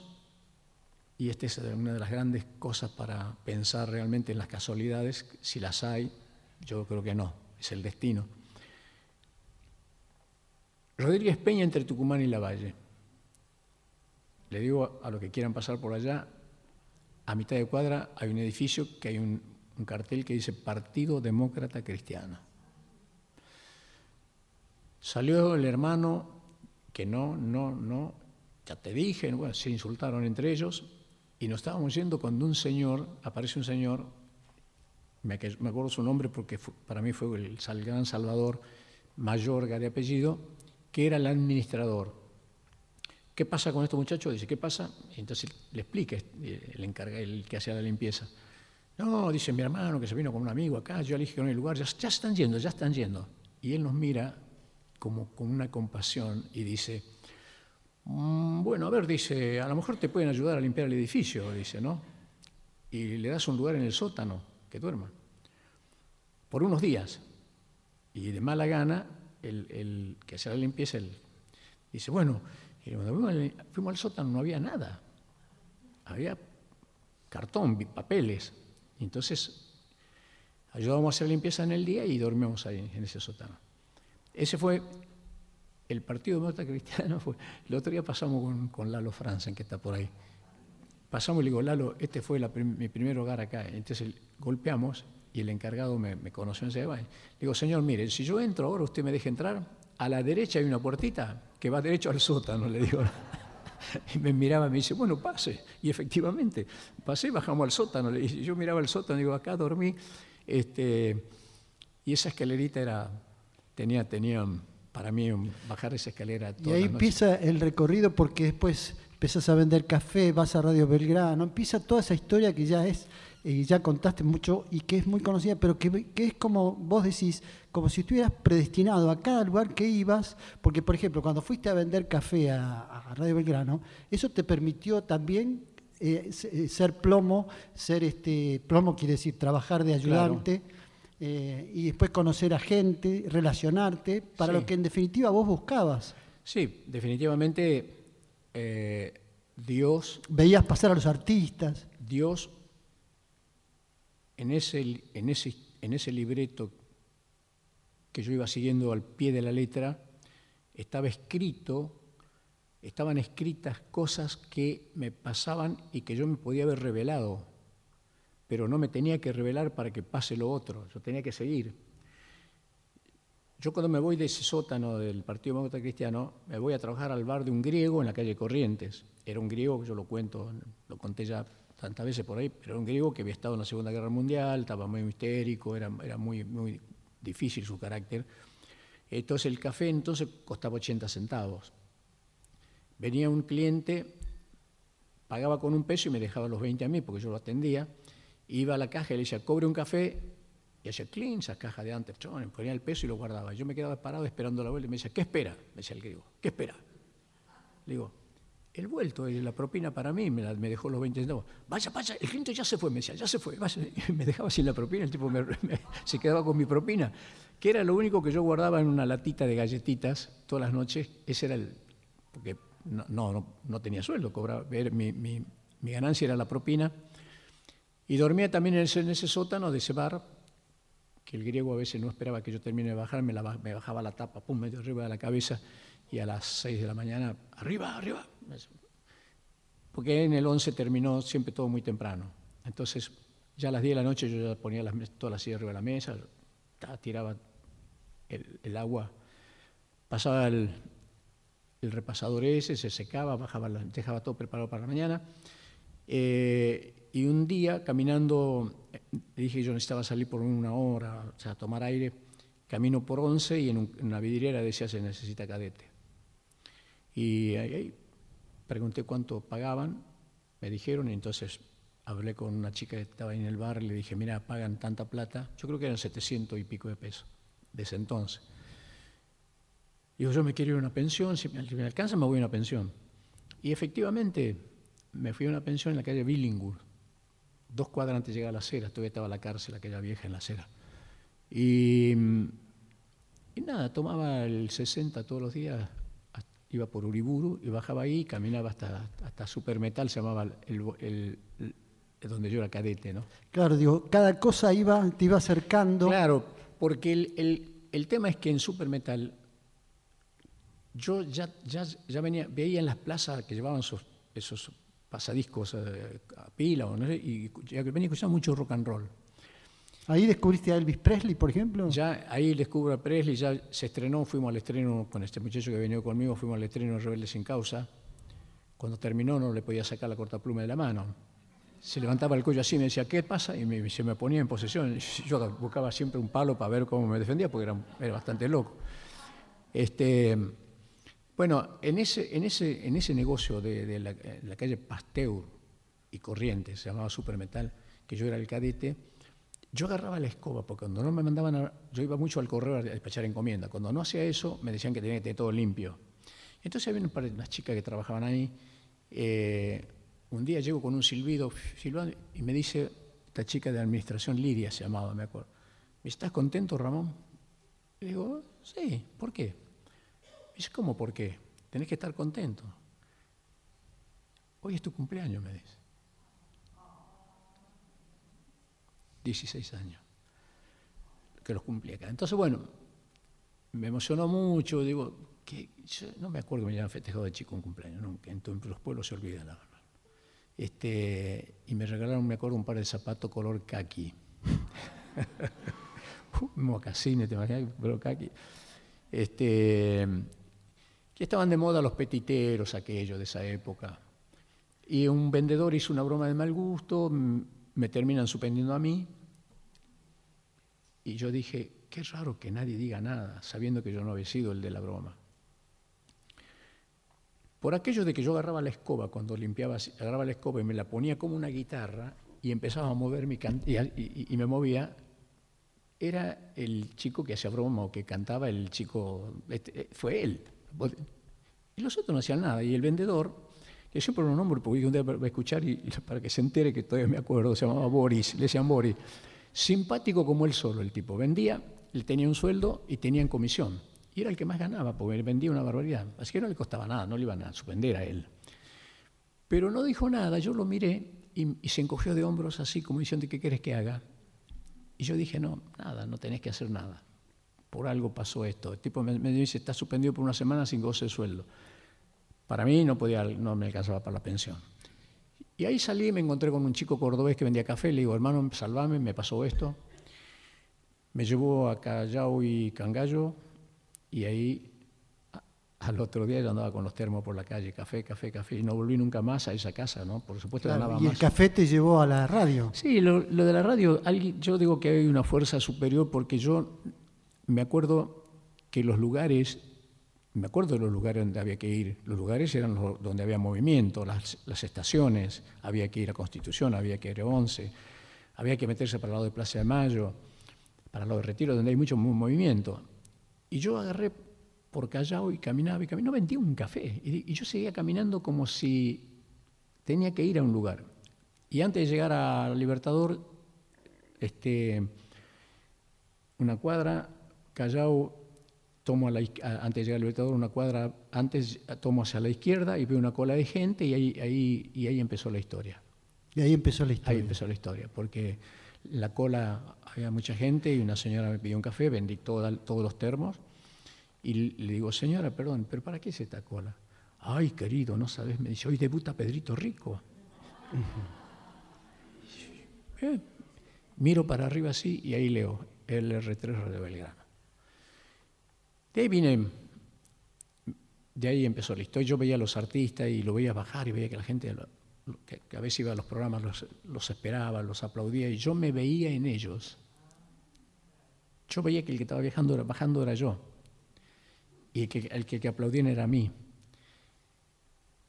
y esta es una de las grandes cosas para pensar realmente en las casualidades, si las hay, yo creo que no, es el destino. Rodríguez Peña entre Tucumán y La Valle. Le digo a los que quieran pasar por allá, a mitad de cuadra hay un edificio que hay un, un cartel que dice Partido Demócrata Cristiano. Salió el hermano que no, no, no, ya te dije, bueno, se insultaron entre ellos y nos estábamos yendo cuando un señor, aparece un señor, me, acuerdo su nombre porque para mí fue el gran Salvador Mayorga de apellido, que era el administrador. ¿Qué pasa con estos muchachos? Dice, ¿qué pasa? Y entonces le explica eh, el, encarga, el que hacía la limpieza. No, dice mi hermano que se vino con un amigo acá, yo le dije que no hay lugar, ya, ya están yendo, ya están yendo. Y él nos mira como con una compasión y dice, "Mm, bueno, a ver, dice, a lo mejor te pueden ayudar a limpiar el edificio, dice, ¿no? Y le das un lugar en el sótano, que duerma, por unos días. Y de mala gana, el, el que hacía la limpieza, él dice, bueno, y cuando fuimos al, sótano no había nada, había cartón, papeles. Entonces ayudábamos a hacer limpieza en el día y dormíamos ahí, en ese sótano. Ese fue el Partido Demócrata Cristiano. Fue, el otro día pasamos con, con Lalo Franzen, que está por ahí. Pasamos y le digo, Lalo, este fue la prim- mi primer hogar acá. Entonces golpeamos y el encargado me, me conoció en ese. Le digo, señor, mire, si yo entro ahora, usted me deja entrar, a la derecha hay una puertita que va derecho al sótano, le digo. y me miraba y me dice, bueno, pase. Y efectivamente, pasé, bajamos al sótano. Y yo miraba el sótano y digo, acá dormí. Este, y esa escalerita era, tenía, tenía para mí bajar esa escalera. y ahí empieza el recorrido porque después empiezas a vender café, vas a Radio Belgrano, empieza toda esa historia que ya es, y ya contaste mucho y que es muy conocida, pero que, es como vos decís, como si estuvieras predestinado a cada lugar que ibas, porque por ejemplo, cuando fuiste a vender café a, Radio Belgrano, eso te permitió también eh, eh, ser plomo, ser este, plomo quiere decir trabajar de ayudante. Eh, y después conocer a gente, relacionarte, para lo que en definitiva vos buscabas. Sí, definitivamente Dios... Veías pasar a los artistas. Dios en ese, en ese, en ese libreto que yo iba siguiendo al pie de la letra, estaba escrito, estaban escritas cosas que me pasaban y que yo me podía haber revelado, pero no me tenía que revelar para que pase lo otro, yo tenía que seguir. Yo cuando me voy de ese sótano del Partido Demócrata Cristiano, me voy a trabajar al bar de un griego en la calle Corrientes. Era un griego, yo lo cuento, lo conté ya tantas veces por ahí, pero era un griego que había estado en la Segunda Guerra Mundial, estaba muy histérico, era, muy, muy difícil su carácter. Entonces el café entonces costaba 80 centavos. Venía un cliente, pagaba con un peso y me dejaba los 20 a mí porque yo lo atendía. Iba a la caja y le decía, cobre un café, y hacía clean esa caja de antes, ponía el peso y lo guardaba. Yo me quedaba parado esperando la vuelta y me decía, ¿qué espera? Me decía el griego, ¿qué espera? Le digo, el vuelto, la propina para mí, me, dejó los 20 centavos. Vaya, vaya, el cliente ya se fue, me decía, ya se fue. Me dejaba sin la propina, el tipo se quedaba con mi propina, que era lo único que yo guardaba en una latita de galletitas todas las noches. Ese era el. Porque no, no, no tenía sueldo, cobraba, mi, mi, mi, ganancia era la propina. Y dormía también en ese, en ese, sótano de ese bar, que el griego a veces no esperaba que yo termine de bajar, me, la, me bajaba la tapa, pum, medio arriba de la cabeza, y a las 6 de la mañana, arriba, arriba, porque en el 11 terminó siempre todo muy temprano. Entonces, ya a las 10 de la noche yo ya ponía todas las sillas arriba de la mesa, tiraba el, agua, pasaba el, repasador ese, se secaba, bajaba, dejaba todo preparado para la mañana. Eh, y un día, caminando, dije yo necesitaba salir por una hora, o sea, tomar aire, camino por 11 y en, una vidriera decía se necesita cadete. Y ahí, pregunté cuánto pagaban, me dijeron, y entonces hablé con una chica que estaba ahí en el bar y le dije, mira, pagan tanta plata, yo creo que eran 700 y pico de pesos, desde entonces. Digo, yo me quiero ir a una pensión, si me alcanza me voy a una pensión. Y efectivamente me fui a una pensión en la calle Billingur, dos cuadras antes de llegar a la acera, todavía estaba la cárcel, aquella vieja en la acera. Y, y nada, tomaba el 60 todos los días, iba por Uriburu y bajaba ahí y caminaba hasta, hasta Supermetal, se llamaba el, donde yo era cadete, ¿no? Claro, digo, cada cosa iba, te iba acercando. Claro, porque el, tema es que en Supermetal yo ya, ya, ya venía, veía en las plazas que llevaban esos, esos pasadiscos eh, a pila o no sé, y venía escuchando mucho rock and roll. ¿Ahí descubriste a Elvis Presley, por ejemplo? Ya ahí descubro a Presley, ya se estrenó, fuimos al estreno con este muchacho que venía conmigo, fuimos al estreno de Rebelde sin causa. Cuando terminó no le podía sacar la cortapluma de la mano. Se levantaba el cuello así y me decía, ¿qué pasa? Y me, se me ponía en posesión. Yo buscaba siempre un palo para ver cómo me defendía, porque era, bastante loco. Este, bueno, en ese, en ese, en ese negocio de, la, calle Pasteur y Corrientes, se llamaba Supermetal, que yo era el cadete, yo agarraba la escoba, porque cuando no me mandaban, a, yo iba mucho al correo a despachar encomienda. Cuando no hacía eso, me decían que tenía que tener todo limpio. Entonces había unas chicas que trabajaban ahí. Eh, un día llego con un silbido, y me dice, esta chica de administración, Lidia se llamaba, me acuerdo. ¿Estás contento, Ramón? Le digo, sí, ¿por qué? Dice, ¿cómo por qué? Tenés que estar contento. Hoy es tu cumpleaños, me dice. 16 años, que los cumplí acá. Entonces, bueno, me emocionó mucho, digo, que no me acuerdo que me hayan festejado de chico un cumpleaños, nunca, en los pueblos se olvidan la verdad. Este, y me regalaron, me acuerdo, un par de zapatos color kaki. mocasines, te imaginas, pero kaki. Este, que estaban de moda los petiteros aquellos de esa época. Y un vendedor hizo una broma de mal gusto, me terminan suspendiendo a mí, y yo dije, qué raro que nadie diga nada, sabiendo que yo no había sido el de la broma. Por aquello de que yo agarraba la escoba, cuando limpiaba, agarraba la escoba y me la ponía como una guitarra y empezaba a mover mi y me movía, era el chico que hacía broma o que cantaba, el chico, este, eh, fue él. Y los otros no hacían nada. Y el vendedor, que siempre lo nombro porque un día va a escuchar y, y para que se entere que todavía me acuerdo, se llamaba Boris, le decían Boris. Simpático como él solo, el tipo. Vendía, le tenía un sueldo y tenía en comisión. Y era el que más ganaba, porque vendía una barbaridad. Así que no le costaba nada, no le iban a suspender a él. Pero no dijo nada, yo lo miré y, y se encogió de hombros así, como diciendo, ¿qué quieres que haga? Y yo dije, no, nada, no tenés que hacer nada. Por algo pasó esto. El tipo me, me dice, está suspendido por una semana sin goce de sueldo. Para mí no, podía, no me alcanzaba para la pensión. Y ahí salí y me encontré con un chico cordobés que vendía café. Le digo, hermano, salvame, me pasó esto. Me llevó a Callao y Cangallo y ahí al otro día yo andaba con los termos por la calle, café, café, café. Y no volví nunca más a esa casa, ¿no? Por supuesto Claro, ganaba y más. el café te llevó a la radio. Sí, lo, lo de la radio, alguien- yo digo que hay una fuerza superior porque yo me acuerdo que los lugares, me acuerdo de los lugares donde había que ir, los lugares eran los donde había movimiento, las, estaciones, había que ir a Constitución, había que ir a Once, había que meterse para el lado de Plaza de Mayo, para el lado de Retiro, donde hay mucho mo- movimiento. Y yo agarré por Callao y caminaba y caminaba, vendía un café, y, y yo seguía caminando como si tenía que ir a un lugar. Y antes de llegar a Libertador, este, una cuadra, Callao, tomo a la, antes de llegar al Libertador, una cuadra antes tomo hacia la izquierda y veo una cola de gente y ahí, ahí, y ahí empezó la historia. Y ahí empezó la historia. Ahí empezó la historia, porque la cola había mucha gente y una señora me pidió un café, vendí toda- todos los termos y le digo, señora, perdón, pero ¿para qué es esta cola? Ay, querido, no sabes, me dice, hoy debuta Pedrito Rico. Eh, miro para arriba así y ahí leo LR3 Radio Belgrano. De ahí vine, de ahí empezó la historia. Yo veía a los artistas y lo veía bajar y veía que la gente, que, a veces iba a los programas, los, esperaba, los aplaudía y yo me veía en ellos. Yo veía que el que estaba viajando, bajando era yo y el que, el que, que aplaudían era a mí.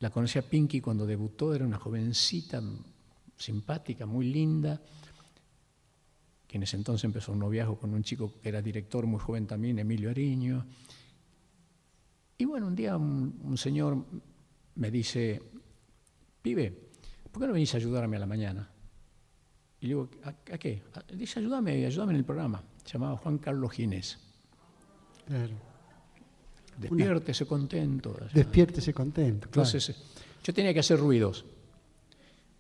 La conocí a Pinky cuando debutó, era una jovencita simpática, muy linda, que en ese entonces empezó un noviazgo con un chico que era director muy joven también, Emilio Ariño. Y bueno, un día un, un señor me dice, pibe, ¿por qué no venís a ayudarme a la mañana? Y le digo, ¿a, a qué? "A- Dice, ayúdame, ayúdame en el programa. Se llamaba Juan Carlos Ginés. Claro. Despiértese contento. Despiértese contento. claro. Entonces, yo tenía que hacer ruidos.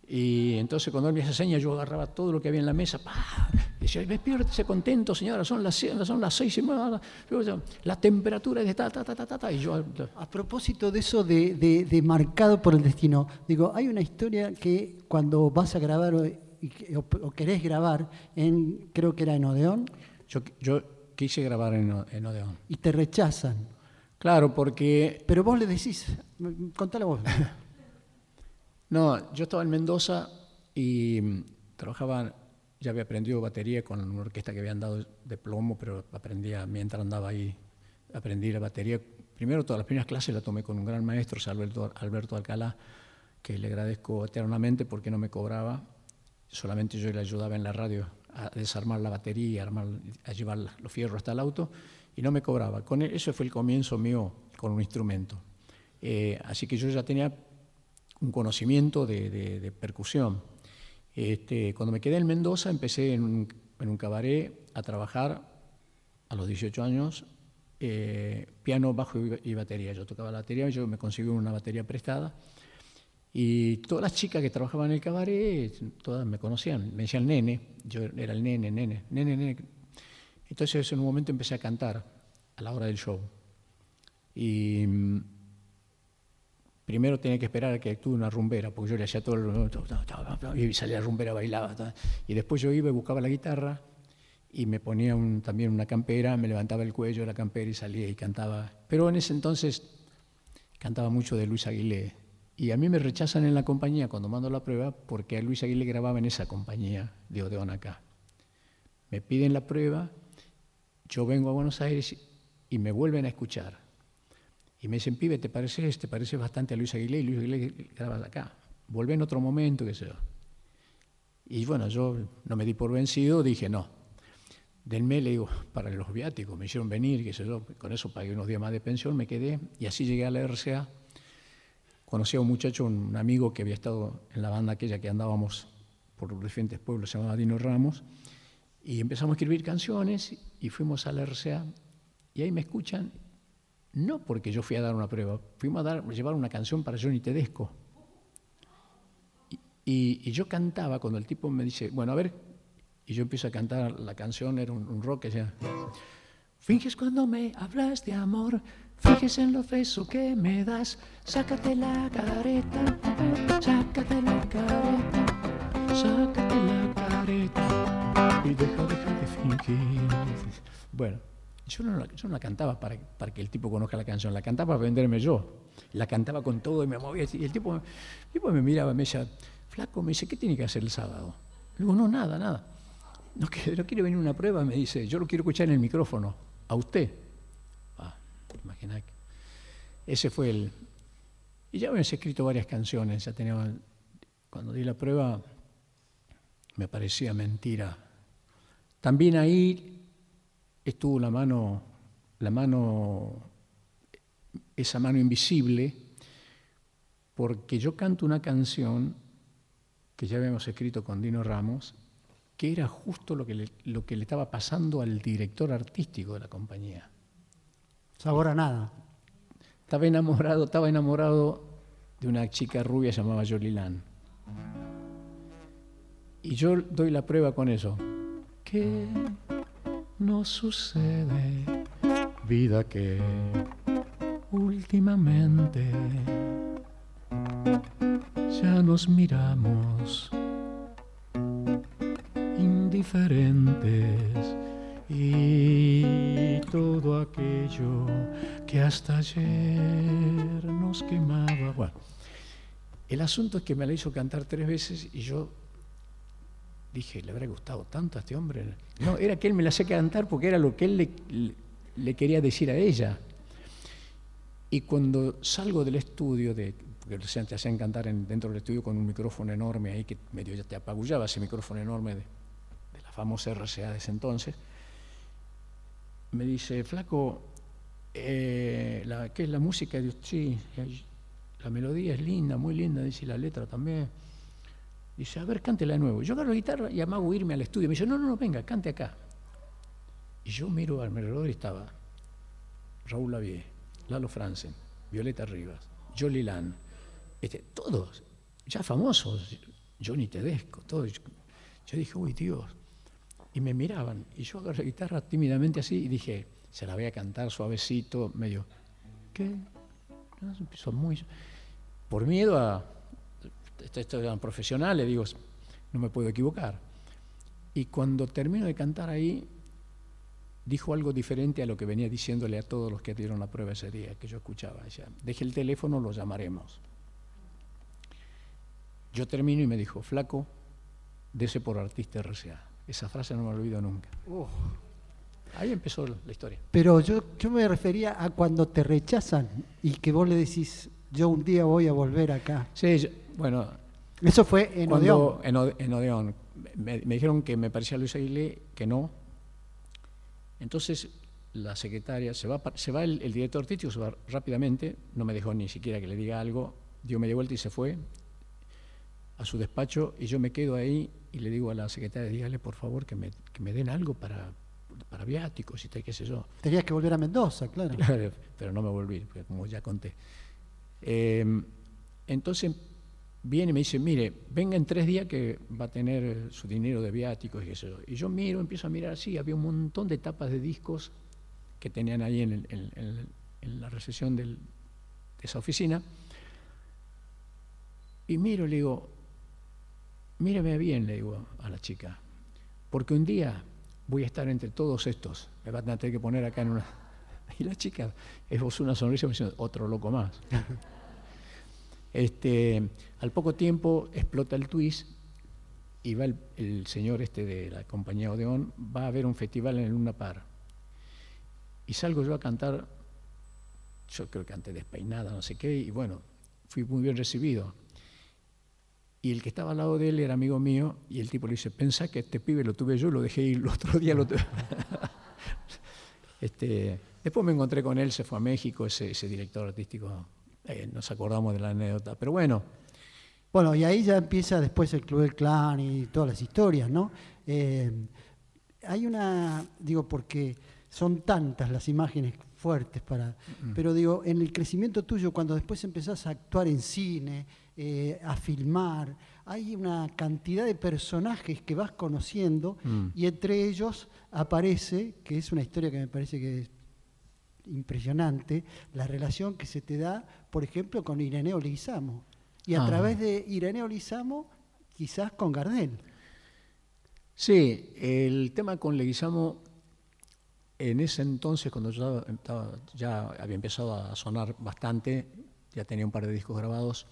Y entonces cuando él me hacía señas, yo agarraba todo lo que había en la mesa, ¡pah! Y decía, despiértese contento, señora, son las, son las seis y media, la temperatura es de ta, ta, ta, ta, ta, ta", y yo, A propósito de eso de, de- de marcado por el destino, digo, hay una historia que cuando vas a grabar o, o- o querés grabar, en, creo que era en Odeón, yo, yo quise grabar en, Odeón. y te rechazan. Claro, porque, Pero vos le decís, "Mm, contala vos. no, yo estaba en Mendoza y mm, trabajaba, ya había aprendido batería con una orquesta que habían dado de plomo, pero aprendía, mientras andaba ahí, aprendí la batería. Primero todas las primeras clases las tomé con un gran maestro, Alberto, Alberto Alcalá, que le agradezco eternamente porque no me cobraba, solamente yo le ayudaba en la radio a desarmar la batería, a, armar, a llevar los fierros hasta el auto, y no me cobraba. Con él- eso fue el comienzo mío con un instrumento. Eh, así que yo ya tenía un conocimiento de, de- de percusión. Este, cuando me quedé en Mendoza empecé en un, en un cabaret a trabajar a los 18 años, eh, piano, bajo y, batería. Yo tocaba la batería, yo me conseguí una batería prestada y todas las chicas que trabajaban en el cabaret, todas me conocían, me decían nene, yo era el nene, nene, nene, nene. Entonces en un momento empecé a cantar a la hora del show. Y mm, primero tenía que esperar a que actúe una rumbera, porque yo le hacía todo el... y salía la rumbera, bailaba. Y después yo iba y buscaba la guitarra y me ponía también una campera, me levantaba el cuello de la campera y salía y cantaba. Pero en ese entonces cantaba mucho de Luis Aguilé. Y a mí me rechazan en la compañía cuando mando la prueba porque a Luis Aguilé grababa en esa compañía de Odeón acá. Me piden la prueba, yo vengo a Buenos Aires y me vuelven a escuchar. Y me dicen, pibe, ¿te parece, te parece bastante a Luis Aguilé? Y Luis Aguilé graba acá. Vuelve en otro momento, qué sé yo. Y bueno, yo no me di por vencido, dije no. Denme, le digo, para los viáticos, me hicieron venir, qué sé yo, con eso pagué unos días más de pensión, me quedé y así llegué a la RCA. Conocí a un muchacho, un amigo que había estado en la banda aquella que andábamos por los diferentes pueblos, se llamaba Dino Ramos, y empezamos a escribir canciones y fuimos a la RCA y ahí me escuchan, no porque yo fui a dar una prueba, fuimos a, llevar una canción para Johnny Tedesco. Y, yo cantaba cuando el tipo me dice, bueno, a ver, y yo empiezo a cantar la canción, era un, rock que decía, finges cuando me hablas de amor, finges en lo besos que me das, sácate la careta, sácate la careta, sácate la careta y deja, deja de fingir. Bueno, yo no, yo no la cantaba para, para, que el tipo conozca la canción, la cantaba para venderme yo. La cantaba con todo y me movía. Y el tipo, el tipo me miraba, me decía, Flaco, me dice, ¿qué tiene que hacer el sábado? Le digo, no, nada, nada. No, no quiere venir una prueba, me dice, yo lo quiero escuchar en el micrófono, a usted. Ah, imagina que. Ese fue el. Y ya habíamos escrito varias canciones, ya teníamos. Cuando di la prueba, me parecía mentira. También ahí estuvo la mano, la mano, esa mano invisible, porque yo canto una canción que ya habíamos escrito con Dino Ramos, que era justo lo que le, lo que le estaba pasando al director artístico de la compañía. Sabor a nada. Estaba enamorado, estaba enamorado de una chica rubia llamada Jolilan. Y yo doy la prueba con eso. ¿Qué no sucede? Vida que últimamente ya nos miramos indiferentes y todo aquello que hasta ayer nos quemaba. Bueno, el asunto es que me la hizo cantar tres veces y yo dije, le habrá gustado tanto a este hombre. No, era que él me la hacía cantar porque era lo que él le, quería decir a ella. Y cuando salgo del estudio de, porque te hacían cantar dentro del estudio con un micrófono enorme ahí que medio ya te apagullaba ese micrófono enorme de, la famosa RCA de ese entonces. Me dice, flaco, eh, ¿qué es la música? sí, la melodía es linda, muy linda, dice la letra también. Dice, a ver, cántela de nuevo. Yo agarro la guitarra y amago irme al estudio. Me dice, no, no, no, venga, cante acá. Y yo miro al alrededor y estaba Raúl Lavie, Lalo Franzen, Violeta Rivas, Jolie Lan, este, todos, ya famosos, Johnny Tedesco, todos. Yo dije, uy, Dios. Y me miraban, y yo agarré la guitarra tímidamente así y dije, se la voy a cantar suavecito, medio, ¿qué? No, muy... Por miedo a... Esto eran profesionales, digo, no me puedo equivocar. Y cuando termino de cantar ahí, dijo algo diferente a lo que venía diciéndole a todos los que dieron la prueba ese día, que yo escuchaba. Decía, deje el teléfono, lo llamaremos. Yo termino y me dijo, flaco, dese por artista RCA. Esa frase no me la olvido nunca. Ahí empezó la historia. Pero yo, yo me refería a cuando te rechazan y que vos le decís, yo un día voy a volver acá. Sí, bueno. Eso fue en Odeón. En, Odeón. Me, dijeron que me parecía Luis Aguilé, que no. Entonces la secretaria, se va, se va el, el director artístico, se va rápidamente, no me dejó ni siquiera que le diga algo, dio media vuelta y se fue a su despacho y yo me quedo ahí y le digo a la secretaria, dígale por favor que me, que me den algo para, para viáticos y tal, qué sé yo. Tenías que volver a Mendoza, claro. Claro, pero no me volví, como ya conté. Em, entonces viene y me dice, mire, venga en tres días que va a tener su dinero de viáticos y yo. Y yo miro, empiezo a mirar así, había un montón de tapas de discos que tenían ahí en, la recepción de esa oficina. Y miro le digo, míreme bien, le digo a la chica, porque un día voy a estar entre todos estos, me van a tener que poner acá en una... Y la chica esbozó una sonrisa diciendo, otro loco más. este, al poco tiempo explota el twist y va el, señor este de la compañía Odeón, va a haber un festival en el Luna Par. Y salgo yo a cantar, yo creo que antes despeinada, no sé qué, y bueno, fui muy bien recibido. Y el que estaba al lado de él era amigo mío, y el tipo le dice, pensá que este pibe lo tuve yo, lo dejé ir el otro día. Lo este, después me encontré con él, se fue a México, ese, ese director artístico, eh, nos acordamos de la anécdota. Pero bueno, bueno, y ahí ya empieza después el Club del Clan y todas las historias, ¿no? Eh, hay una, digo, porque son tantas las imágenes fuertes para. Pero digo, en el crecimiento tuyo, cuando después empezás a actuar en cine, eh, a filmar, hay una cantidad de personajes que vas conociendo mm. y entre ellos aparece, que es una historia que me parece que es impresionante, la relación que se te da, por ejemplo, con Ireneo Leguizamo y a ah. través de Ireneo Lizamo, quizás con Gardel. Sí, el tema con Leguizamo, en ese entonces, cuando yo ya había empezado a sonar bastante, ya tenía un par de discos grabados,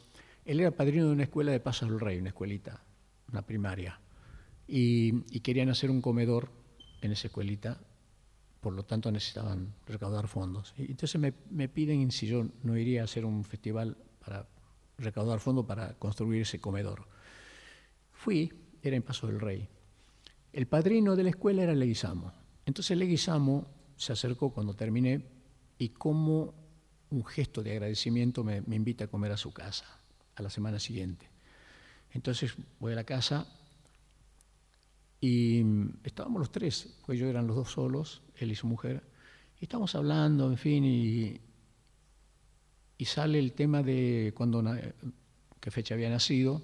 él era padrino de una escuela de Pasos del Rey, una escuelita, una primaria, y, querían hacer un comedor en esa escuelita, por lo tanto necesitaban recaudar fondos. Y entonces me, me piden si yo no iría a hacer un festival para recaudar fondos para construir ese comedor. Fui, era en Paso del Rey. El padrino de la escuela era Leguizamo. Entonces Leguizamo se acercó cuando terminé y como un gesto de agradecimiento me, invita a comer a su casa a la semana siguiente. Entonces voy a la casa y estábamos los tres, pues yo eran los dos solos, él y su mujer, y estábamos hablando, en fin, y, y sale el tema de cuando qué fecha había nacido,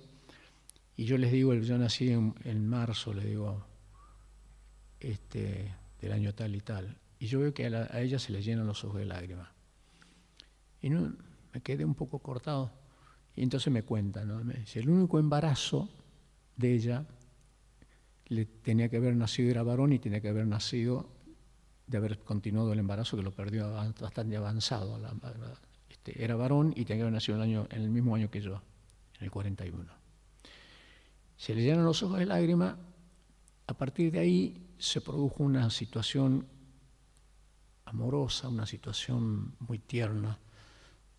y yo les digo, yo nací en, marzo, les digo, este, del año tal y tal, y yo veo que a, ella se le llenan los ojos de lágrimas. Y me quedé un poco cortado, y entonces me cuenta, ¿no? el único embarazo de ella le tenía que haber nacido, era varón y tenía que haber nacido de haber continuado el embarazo que lo perdió bastante avanzado, este, era varón y tenía que haber nacido año, en el mismo año que yo, en el 41. Se le llenan los ojos de lágrima, a partir de ahí se produjo una situación amorosa, una situación muy tierna,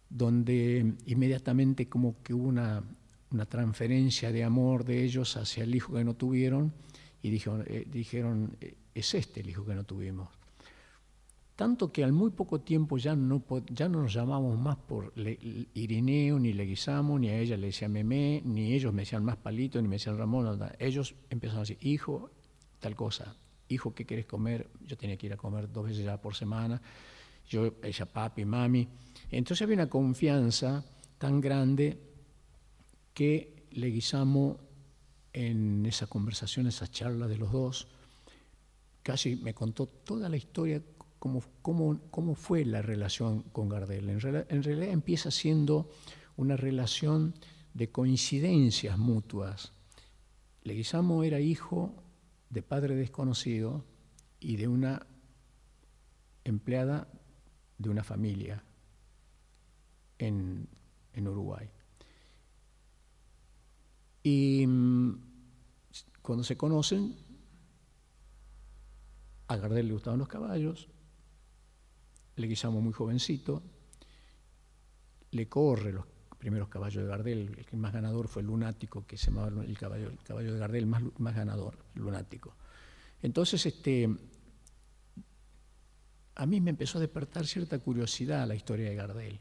donde inmediatamente como que hubo una, transferencia de amor de ellos hacia el hijo que no tuvieron y dijeron, eh, dijeron, es este el hijo que no tuvimos. Tanto que al muy poco tiempo ya no, ya no nos llamamos más por Irineo, ni Leguizamo, ni a ella le decía Memé, ni ellos me decían más Palito, ni me decían Ramón. Ellos empezaron a decir, hijo, tal cosa, hijo, ¿qué quieres comer? Yo tenía que ir a comer dos veces ya por semana, yo, ella, papi, mami. Entonces había una confianza tan grande que Leguizamo en esa conversación, esa charla de los dos, casi me contó toda la historia cómo, fue la relación con Gardel. En, realidad empieza siendo una relación de coincidencias mutuas. Leguizamo era hijo de padre desconocido y de una empleada de una familia en, en Uruguay. Y mm, cuando se conocen, a Gardel le gustaban los caballos, le guisamos muy jovencito, le corre los primeros caballos de Gardel, el más ganador fue el lunático, que se llamaba el caballo, el caballo de Gardel más, más ganador, el lunático. Entonces, este, a mí me empezó a despertar cierta curiosidad la historia de Gardel.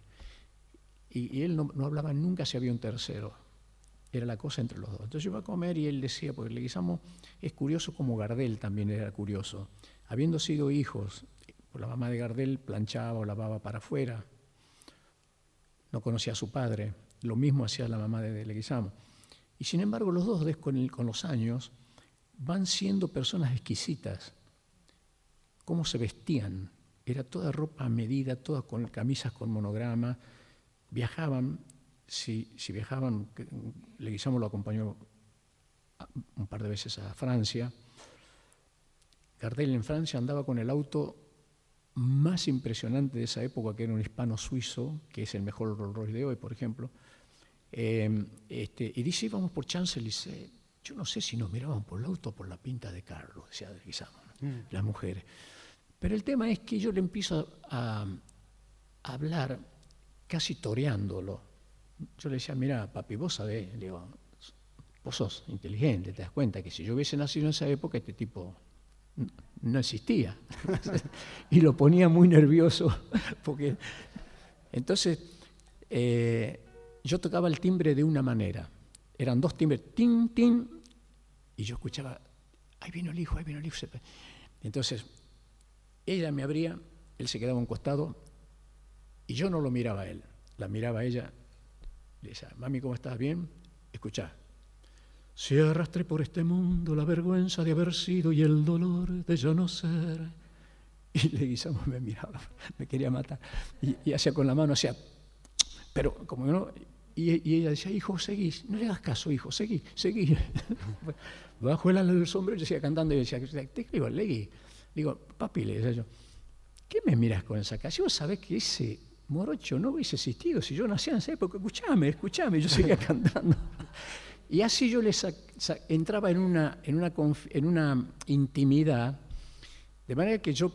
Y, él no, hablaba nunca si había un tercero. Era la cosa entre los dos. Entonces yo iba a comer y él decía, porque le guisamos, es curioso como Gardel también era curioso. Habiendo sido hijos la mamá de Gardel planchaba o lavaba para afuera. No conocía a su padre. Lo mismo hacía la mamá de Leguizamo. Y sin embargo, los dos, con, los años, van siendo personas exquisitas. Cómo se vestían. Era toda ropa a medida, todas con camisas con monograma. Viajaban, si, si viajaban, Leguizamo lo acompañó un par de veces a Francia. Gardel en Francia andaba con el auto más impresionante de esa época, que era un hispano suizo, que es el mejor Rolls Royce de hoy, por ejemplo. Eh, este, y dice, íbamos por Champs-Élysées. Yo no sé si nos miraban por el auto o por la pinta de Carlos, decía Guisamo, mm. las mujeres. Pero el tema es que yo le empiezo a, a hablar casi toreándolo. Yo le decía, mira, papi, vos sabés, le digo, vos sos inteligente, te das cuenta que si yo hubiese nacido en esa época, este tipo no existía. y lo ponía muy nervioso, porque entonces eh, yo tocaba el timbre de una manera. Eran dos timbres, tin, tin, y yo escuchaba, ahí vino el hijo, ahí vino el hijo. Entonces, ella me abría, él se quedaba a un costado, y yo no lo miraba a él, la miraba a ella, le decía, mami, ¿cómo estás? ¿Bien? Escuchá. Si arrastré por este mundo la vergüenza de haber sido y el dolor de yo no ser. Y le guisamos, me miraba, me quería matar. Y, hacía con la mano, hacía, pero como no, y, ella decía, hijo, seguís, no le hagas caso, hijo, seguí, seguí. Bajo el ala del sombrero, yo seguía cantando y decía, te escribo, Legui. Digo, papi, le decía yo, ¿qué me miras con esa cara? Si vos sabés que ese morocho no hubiese existido si yo nacía en esa época, escuchame, escuchame, yo seguía cantando. Y así yo les entraba en una, en, una, en una intimidad, de manera que yo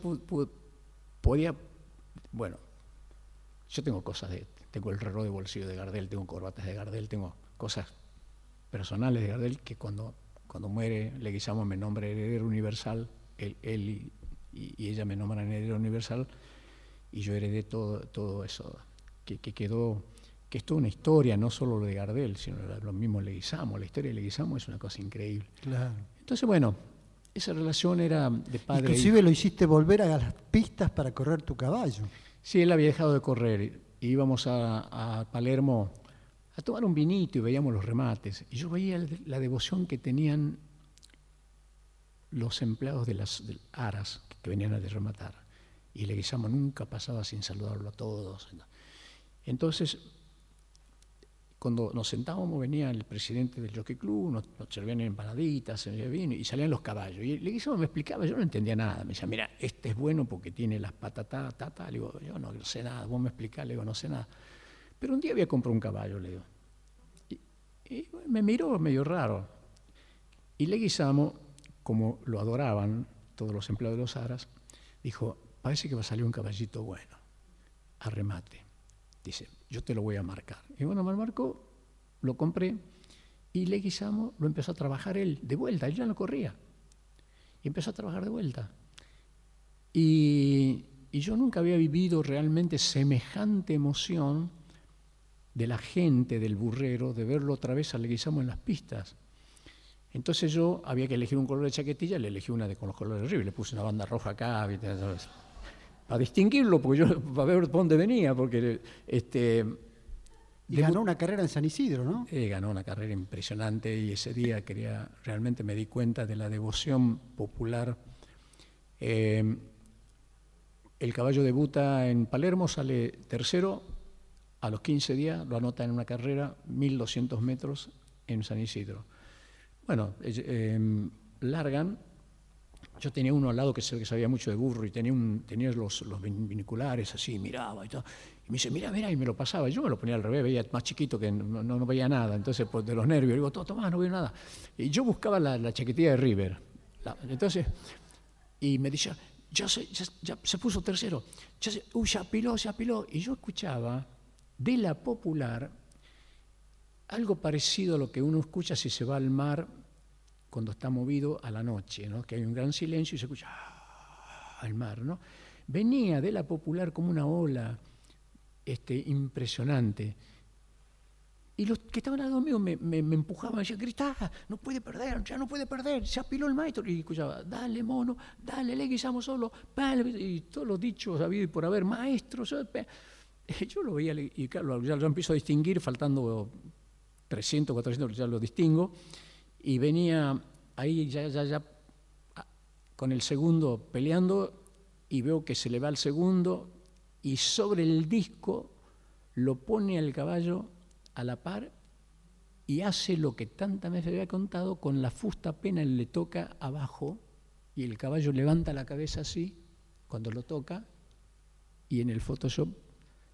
podía, bueno, yo tengo cosas de, tengo el reloj de bolsillo de Gardel, tengo corbatas de Gardel, tengo cosas personales de Gardel que cuando, cuando muere Leguizamo me nombra heredero universal, él, y, ella me nombran heredero universal, y yo heredé todo, todo eso que, quedó, que es toda una historia, no solo lo de Gardel, sino lo mismo Leguizamo, la historia de Leguizamo es una cosa increíble. Claro. Entonces, bueno, esa relación era de padre. Inclusive lo hiciste volver a las pistas para correr tu caballo. Sí, él había dejado de correr. Íbamos a, a Palermo a tomar un vinito y veíamos los remates. Y yo veía la devoción que tenían los empleados de las aras que venían a rematar y Leguizamo nunca pasaba sin saludarlo a todos. Entonces, cuando nos sentábamos venía el presidente del Jockey Club, nos, servían empanaditas, y salían los caballos. Y Leguizamo me explicaba, yo no entendía nada. Me decía, mira, este es bueno porque tiene las patatas, tata. Le digo, yo no, sé nada, vos me explicás, le digo, no sé nada. Pero un día había comprado un caballo, le digo. Y, me miró medio raro. Y Leguizamo, como lo adoraban todos los empleados de los Aras, dijo, parece que va a salir un caballito bueno, a remate. Dice, yo te lo voy a marcar. Y bueno, me marcó, lo compré y Leguizamo lo empezó a trabajar él de vuelta, él ya no corría. Y empezó a trabajar de vuelta. Y, yo nunca había vivido realmente semejante emoción de la gente, del burrero, de verlo otra vez a Leguizamo en las pistas. Entonces yo había que elegir un color de chaquetilla, le elegí una de, con los colores horribles, le puse una banda roja acá, a distinguirlo, porque yo, para ver dónde venía, porque este... Y ganó una carrera en San Isidro, ¿no? Eh, ganó una carrera impresionante y ese día quería, realmente me di cuenta de la devoción popular. Eh, el caballo debuta en Palermo, sale tercero, a los 15 días lo anota en una carrera, 1200 metros en San Isidro. Bueno, eh, largan yo tenía uno al lado que sabía mucho de burro y tenía, un, los, viniculares así, miraba y todo. Y me dice, mira, mira, y me lo pasaba. Yo me lo ponía al revés, veía más chiquito que no, no, veía nada. Entonces, pues, de los nervios, digo, toma, no veo nada. Y yo buscaba la, la chaquetilla de River. entonces, y me decía, ya se, ya, se puso tercero. Ya se, uy, ya apiló, se apiló. Y yo escuchaba de la popular algo parecido a lo que uno escucha si se va al mar cuando está movido a la noche, ¿no? que hay un gran silencio y se escucha ah, al mar. ¿no? Venía de la popular como una ola este, impresionante. Y los que estaban al lado mío me, me, empujaban, me decían, gritá, no puede perder, ya no puede perder, se apiló el maestro. Y escuchaba, dale mono, dale, le guisamos solo, y todos los dichos habido y por haber, maestro. Yo lo veía, y claro, ya lo empiezo a distinguir, faltando 300, 400, ya lo distingo y venía ahí ya, ya, ya con el segundo peleando y veo que se le va el segundo y sobre el disco lo pone al caballo a la par y hace lo que tantas veces había contado, con la fusta apenas le toca abajo y el caballo levanta la cabeza así cuando lo toca y en el Photoshop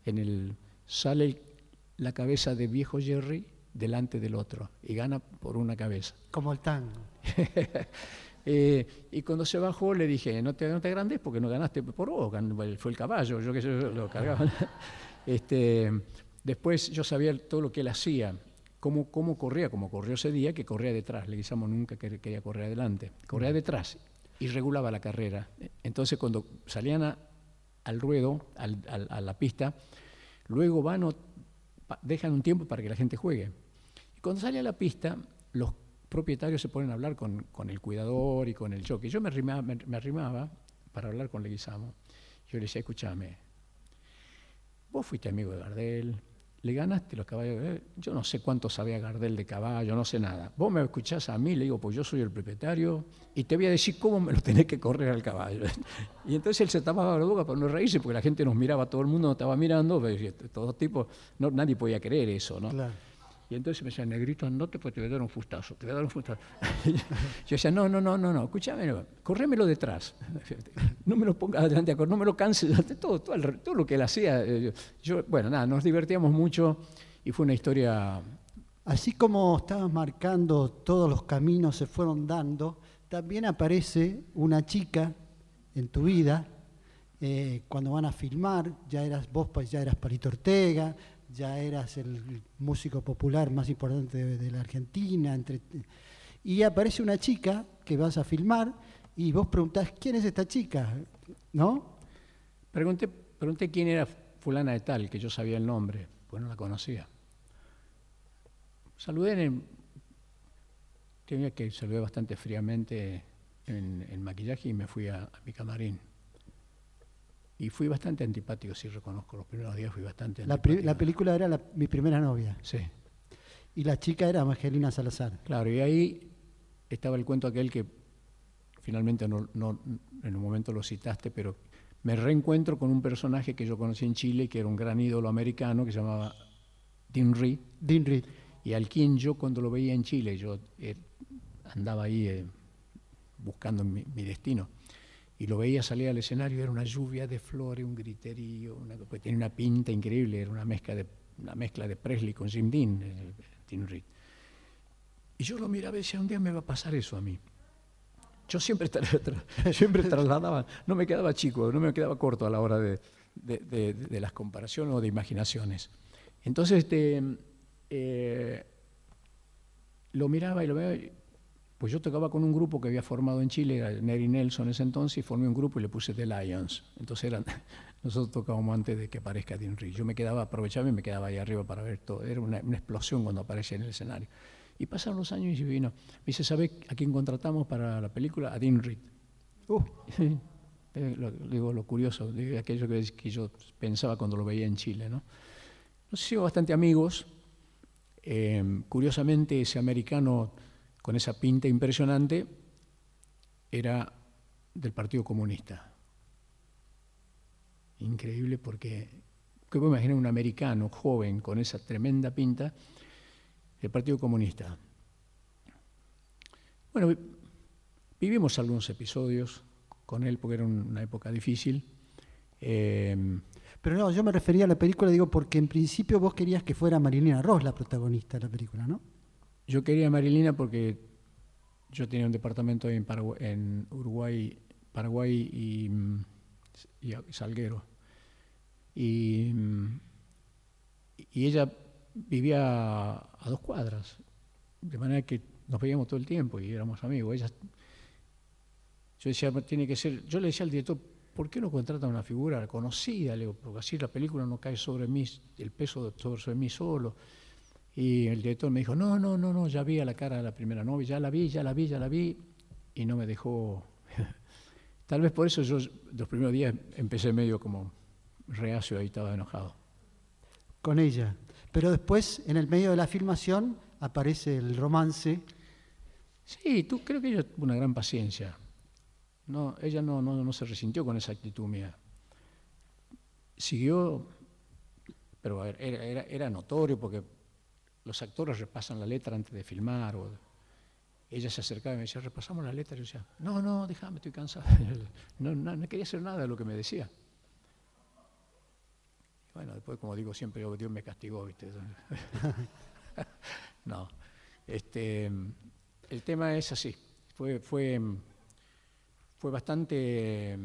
en el, sale la cabeza de viejo Jerry delante del otro y gana por una cabeza. Como el tango. Eh, y cuando se bajó le dije, no te, no te agrandes porque no ganaste por vos, fue el caballo, yo que sé, lo cargaba. este, después yo sabía todo lo que él hacía, cómo, cómo corría, como corrió ese día, que corría detrás, le Leguizamo nunca quería correr adelante, corría detrás y regulaba la carrera. Entonces cuando salían al ruedo, a la pista, luego van o dejan un tiempo para que la gente juegue. Cuando sale a la pista, los propietarios se ponen a hablar con, el cuidador y con el jockey. Yo me arrimaba, para hablar con Leguizamo. Yo le decía, escúchame, vos fuiste amigo de Gardel, le ganaste los caballos. Yo no sé cuánto sabía Gardel de caballo, no sé nada. Vos me escuchás a mí, le digo, pues yo soy el propietario y te voy a decir cómo me lo tenés que correr al caballo. y entonces él se tapaba la boca para no reírse, porque la gente nos miraba, todo el mundo nos estaba mirando, todos tipos, no, nadie podía creer eso, ¿no? Claro. Y entonces me decía, negrito, no te, te voy a dar un fustazo, te voy a dar un fustazo. yo decía, no, no, no, no, no, escúchame, corrémelo detrás. No me lo pongas adelante, no me lo canses, todo, todo, todo lo que él hacía. Eh, yo, bueno, nada, nos divertíamos mucho y fue una historia... Así como estabas marcando todos los caminos se fueron dando, también aparece una chica en tu vida, eh, cuando van a filmar, ya eras vos, pues ya eras Parito Ortega, ya eras el músico popular más importante de, la Argentina. Entre, y aparece una chica que vas a filmar y vos preguntás, ¿quién es esta chica? ¿No? Pregunté, pregunté quién era fulana de tal, que yo sabía el nombre, pues no la conocía. Saludé en tenía que saludé bastante fríamente en maquillaje y me fui a mi camarín. Y fui bastante antipático, sí reconozco, los primeros días fui bastante antipático. La, película era mi primera novia. Sí. Y la chica era Angelina Salazar. Claro, y ahí estaba el cuento aquel que finalmente no, en un momento lo citaste, pero me reencuentro con un personaje que yo conocí en Chile, que era un gran ídolo americano, que se llamaba Dean Reed. Dean Reed. Y al quien yo cuando lo veía en Chile, yo eh, andaba ahí eh, buscando mi destino y lo veía salir al escenario, era una lluvia de flores, un griterío, una, pues tenía una pinta increíble, era una mezcla de, una mezcla de Presley con Jim Dean, eh, Reed. Y yo lo miraba y decía, un día me va a pasar eso a mí. Yo siempre, siempre trasladaba, no me quedaba chico, no me quedaba corto a la hora de, de, las comparaciones o de imaginaciones. Entonces, este, eh, lo miraba y lo veía pues yo tocaba con un grupo que había formado en Chile, era Neri Nelson en ese entonces, y formé un grupo y le puse The Lions. Entonces eran, nosotros tocábamos antes de que aparezca Dean Reed. Yo me quedaba, aprovechaba y me quedaba ahí arriba para ver todo. Era una, explosión cuando aparecía en el escenario. Y pasaron los años y vino. Me dice, ¿sabes a quién contratamos para la película? A Dean Reed. Uh. digo, lo curioso, digo, aquello que, que, yo pensaba cuando lo veía en Chile. ¿no? Nos hicimos bastante amigos. Eh, curiosamente, ese americano con esa pinta impresionante, era del Partido Comunista. Increíble porque, ¿qué puedo imaginar un americano joven con esa tremenda pinta del Partido Comunista? Bueno, vivimos algunos episodios con él porque era una época difícil. Eh, Pero no, yo me refería a la película, digo, porque en principio vos querías que fuera Marilina Ross la protagonista de la película, ¿no? Yo quería a Marilina porque yo tenía un departamento en, en Uruguay, Paraguay y, y Salguero. Y, y, ella vivía a dos cuadras, de manera que nos veíamos todo el tiempo y éramos amigos. Ella, yo decía, tiene que ser, yo le decía al director, ¿por qué no contrata una figura conocida? Le digo, porque así la película no cae sobre mí, el peso sobre mí solo. Y el director me dijo, no, no, no, no, ya vi a la cara de la primera novia, ya la vi, ya la vi, ya la vi, y no me dejó. Tal vez por eso yo los primeros días empecé medio como reacio y estaba enojado. Con ella. Pero después, en el medio de la filmación, aparece el romance. Sí, tú creo que ella tuvo una gran paciencia. No, ella no, no, no se resintió con esa actitud mía. Siguió, pero era, era, era notorio porque los actores repasan la letra antes de filmar. O ella se acercaba y me decía, repasamos la letra. Y yo decía, no, no, déjame, estoy cansado. No, no, quería hacer nada de lo que me decía. bueno, después como digo siempre, Dios me castigó, ¿viste? no, este, el tema es así, fue, fue, fue bastante,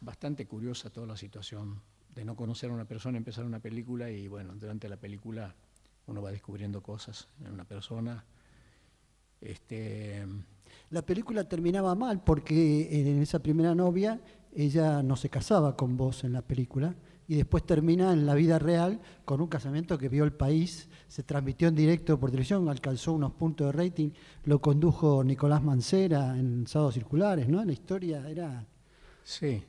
bastante curiosa toda la situación de no conocer a una persona, empezar una película y bueno, durante la película uno va descubriendo cosas en una persona. Este, la película terminaba mal porque en esa primera novia ella no se casaba con vos en la película y después termina en la vida real con un casamiento que vio el país, se transmitió en directo por televisión, alcanzó unos puntos de rating, lo condujo Nicolás Mancera en Sábados Circulares, ¿no? La historia era... Sí.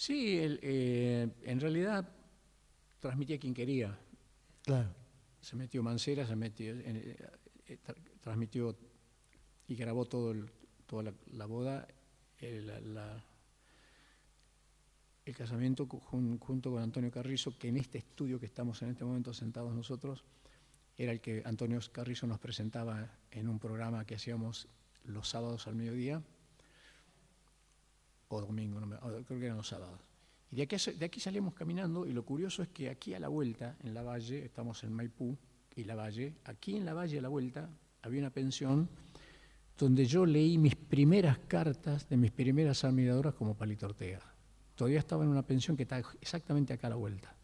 Sí, eh, en realidad transmitía quien quería. Claro. Se metió Mancera, se metió, eh, eh, transmitió y grabó todo toda la, boda, el, el casamiento junto con Antonio Carrizo, que en este estudio que estamos en este momento sentados nosotros, era el que Antonio Carrizo nos presentaba en un programa que hacíamos los sábados al mediodía, o domingo, creo que eran los sábados. Y de aquí, de aquí salimos caminando y lo curioso es que aquí a la vuelta, en la valle, estamos en Maipú y la valle, aquí en la valle a la vuelta había una pensión donde yo leí mis primeras cartas de mis primeras admiradoras como Palito Ortega. Todavía estaba en una pensión que está exactamente acá a la vuelta.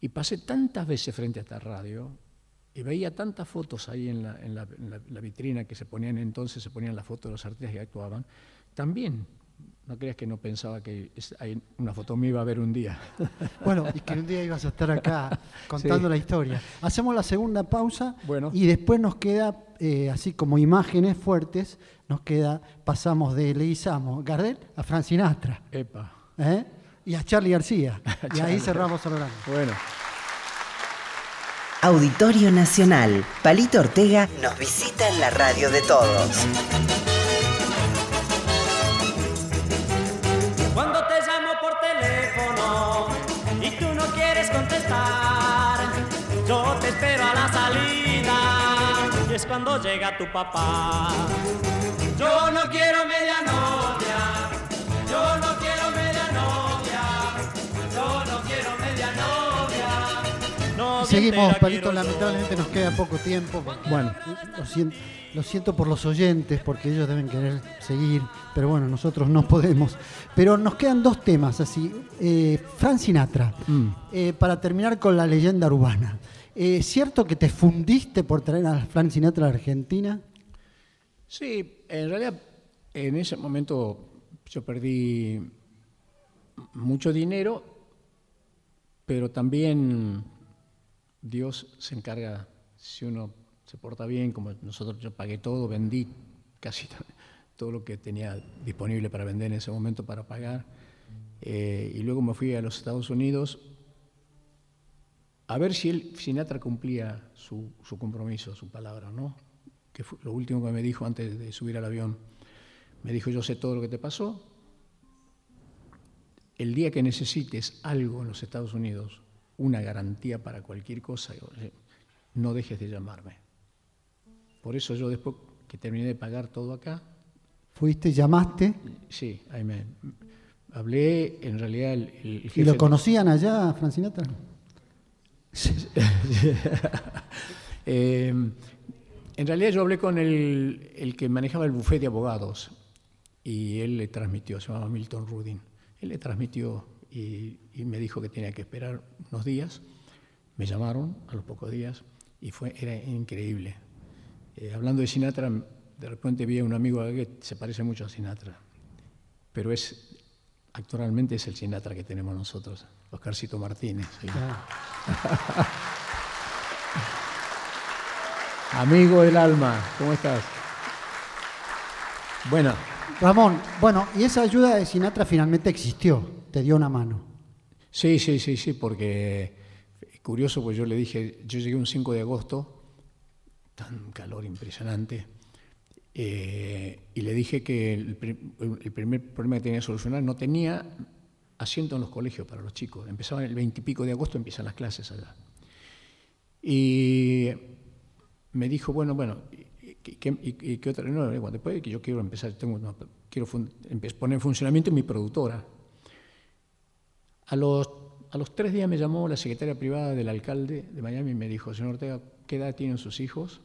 Y pasé tantas veces frente a esta radio y veía tantas fotos ahí en la, vitrina que se ponían entonces, se ponían las fotos de los artistas que actuaban. También no creas que no pensaba que hay una foto mía iba a ver un día. Bueno, y que un día ibas a estar acá contando la historia. Hacemos la segunda pausa y después nos queda, eh, así como imágenes fuertes, nos queda, pasamos de Leizamo Gardel a Fran Sinatra. Epa. ¿Eh? Y a Charlie García. y ahí cerramos el programa. Bueno. Auditorio Nacional. Palito Ortega nos visita en la radio de todos. Cuando llega tu papá. Yo no quiero media novia, yo no quiero media novia, yo no quiero media novia. Seguimos, Palito, lamentablemente nos queda poco tiempo. Bueno, lo siento. Lo siento por los oyentes, porque ellos deben querer seguir, pero bueno, nosotros no podemos. Pero nos quedan dos temas así. Eh, Fran Sinatra, mm. eh, para terminar con la leyenda urbana. ¿Es cierto que te fundiste por traer a Fran Sinatra a Argentina? Sí, en realidad en ese momento yo perdí mucho dinero, pero también Dios se encarga, si uno se porta bien, como nosotros yo pagué todo, vendí casi todo lo que tenía disponible para vender en ese momento para pagar. Eh, y luego me fui a los Estados Unidos a ver si él, Sinatra cumplía su, compromiso, su palabra, ¿no? Que fue lo último que me dijo antes de subir al avión. Me dijo, yo sé todo lo que te pasó. El día que necesites algo en los Estados Unidos, una garantía para cualquier cosa, no dejes de llamarme. Por eso yo después que terminé de pagar todo acá... ¿Fuiste, llamaste? Sí, ahí me... Hablé, en realidad el, jefe... ¿Y lo conocían allá, Francinata? eh, en realidad yo hablé con el, que manejaba el bufete de abogados y él le transmitió, se llamaba Milton Rudin. Él le transmitió y, y, me dijo que tenía que esperar unos días. Me llamaron a los pocos días y fue, era increíble. Eh, hablando de Sinatra, de repente vi a un amigo que se parece mucho a Sinatra, pero es actualmente es el Sinatra que tenemos nosotros, Oscarcito Martínez. Amigo del alma, ¿cómo estás? Bueno. Ramón, bueno, y esa ayuda de Sinatra finalmente existió, te dio una mano. Sí, sí, sí, sí, porque curioso, pues yo le dije, yo llegué un 5 de agosto tan calor impresionante. Eh, y le dije que el, primer problema que tenía que solucionar no tenía asiento en los colegios para los chicos. Empezaban el 20 y pico de agosto, empiezan las clases allá. Y me dijo, bueno, bueno, ¿y qué, otra? No, después que yo quiero empezar, tengo, quiero poner en funcionamiento mi productora. A los, a los tres días me llamó la secretaria privada del alcalde de Miami y me dijo, señor Ortega, ¿qué edad tienen sus hijos?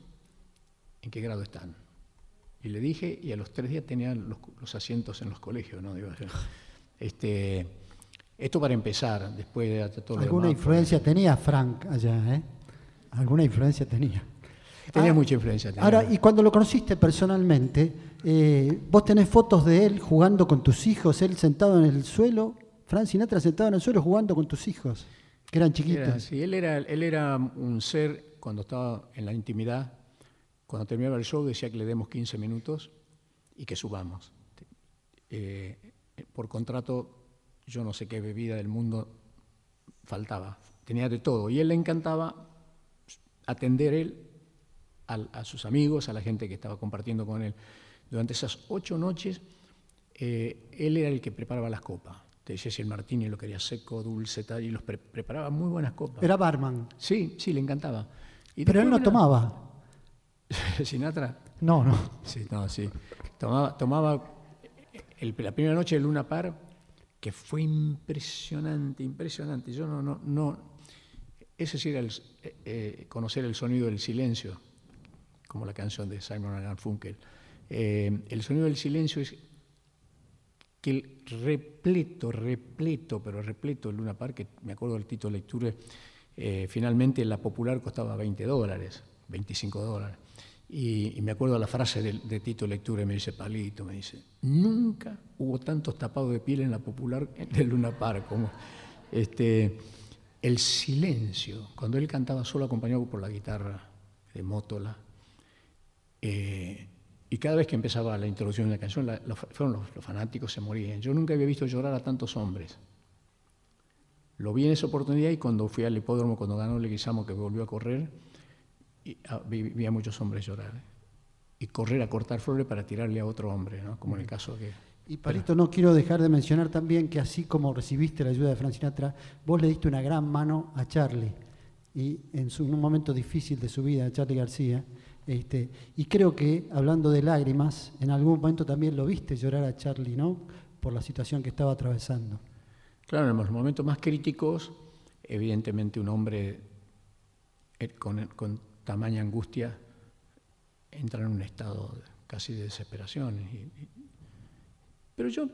¿En qué grado están? Y le dije, y a los tres días tenían los, los asientos en los colegios, ¿no? Digo, este, esto para empezar, después de todo lo Alguna demás, influencia tenía Frank allá, ¿eh? Alguna influencia tenía. Tenía Ah, mucha influencia. tenía. Ahora, y cuando lo conociste personalmente, eh, vos tenés fotos de él jugando con tus hijos, él sentado en el suelo, Frank Sinatra sentado en el suelo jugando con tus hijos, que eran chiquitos. Era así, él, era, él era un ser, cuando estaba en la intimidad, cuando terminaba el show decía que le demos 15 minutos y que subamos. Eh, por contrato, yo no sé qué bebida del mundo faltaba, tenía de todo. Y él le encantaba atender él a, sus amigos, a la gente que estaba compartiendo con él. Durante esas ocho noches, eh, él era el que preparaba las copas. Te decía si el martini lo quería seco, dulce, tal, y los pre- preparaba muy buenas copas. Era barman, sí, sí, le encantaba. Y pero él no tomaba. Sinatra, No, no. sí, no, sí. Tomaba, tomaba el- la primera noche de Luna Par, que fue impresionante, impresionante. Yo no, no, no. Ese sí era el, eh, eh, conocer el sonido del silencio, como la canción de Simon Garfunkel. Eh, el sonido del silencio es que el repleto, repleto, pero repleto el Luna Park, que me acuerdo del título de lectura, eh, finalmente la popular costaba 20 dólares, 25 dólares. Y, y me acuerdo la frase de, de Tito Lectura, me dice, Palito, me dice, nunca hubo tantos tapados de piel en la popular del Luna Park como este, el silencio, cuando él cantaba solo acompañado por la guitarra de Mótola, eh, y cada vez que empezaba la introducción de la canción, la- los, fueron los, los fanáticos se morían. Yo nunca había visto llorar a tantos hombres. Lo vi en esa oportunidad y cuando fui al hipódromo, cuando ganó Leguizamo, que volvió a correr, y, ah, vi, a muchos hombres llorar. Y correr a cortar flores para tirarle a otro hombre, ¿no? como en el caso que... Y Palito, no quiero dejar de mencionar también que así como recibiste la ayuda de Frank Sinatra, vos le diste una gran mano a Charlie. Y en, su- en un momento difícil de su vida, a Charlie García. Este, y creo que, hablando de lágrimas, en algún momento también lo viste llorar a Charlie, ¿no? Por la situación que estaba atravesando. Claro, en los momentos más críticos, evidentemente un hombre eh, con, con tamaña angustia entra en un estado casi de desesperación. pero yo,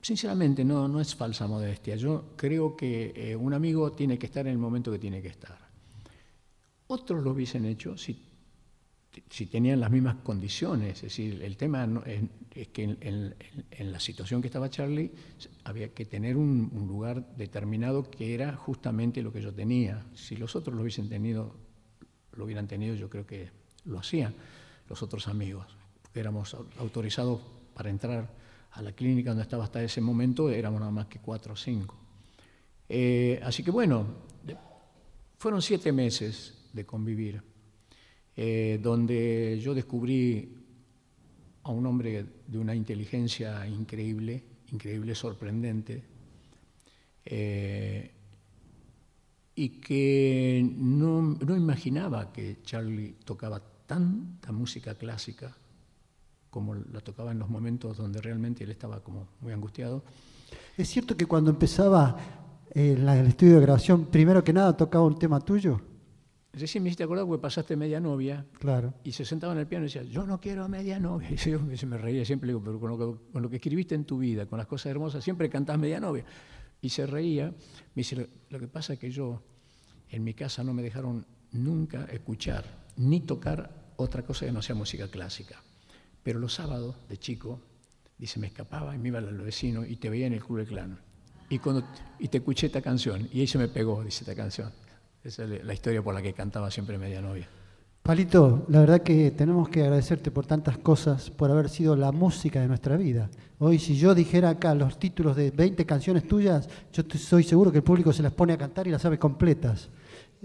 sinceramente, no, no es falsa modestia. Yo creo que eh, un amigo tiene que estar en el momento que tiene que estar. Otros lo hubiesen hecho si, si tenían las mismas condiciones. Es decir, el tema es, que en, la situación que estaba Charlie había que tener un lugar determinado que era justamente lo que yo tenía. Si los otros lo hubiesen tenido, lo hubieran tenido, yo creo que lo hacían los otros amigos. Éramos au- autorizados para entrar a la clínica donde estaba hasta ese momento, éramos nada más que cuatro o cinco. Eh, así que bueno, fueron siete meses de convivir, eh, donde yo descubrí a un hombre de una inteligencia increíble, increíble, sorprendente, eh, y que no, no imaginaba que Charlie tocaba tanta música clásica como la tocaba en los momentos donde realmente él estaba como muy angustiado. ¿Es cierto que cuando empezaba eh, el estudio de grabación, primero que nada tocaba un tema tuyo? Recién me hiciste acordar porque pasaste media novia Claro. y se sentaba en el piano y decía, yo no quiero media novia. Y yo me reía siempre, digo, pero con lo, que, con lo que escribiste en tu vida, con las cosas hermosas, siempre cantás media novia. Y se reía. Me dice, lo, que pasa es que yo, en mi casa no me dejaron nunca escuchar ni tocar otra cosa que no sea música clásica. Pero los sábados, de chico, dice, me escapaba y me iba al vecino y te veía en el Club del Clan. Y, cuando, y te escuché esta canción, y ahí se me pegó, dice esta canción. Esa es la historia por la que cantaba siempre media novia. Palito, la verdad que tenemos que agradecerte por tantas cosas, por haber sido la música de nuestra vida. Hoy si yo dijera acá los títulos de 20 canciones tuyas, yo soy seguro que el público se las pone a cantar y las sabe completas.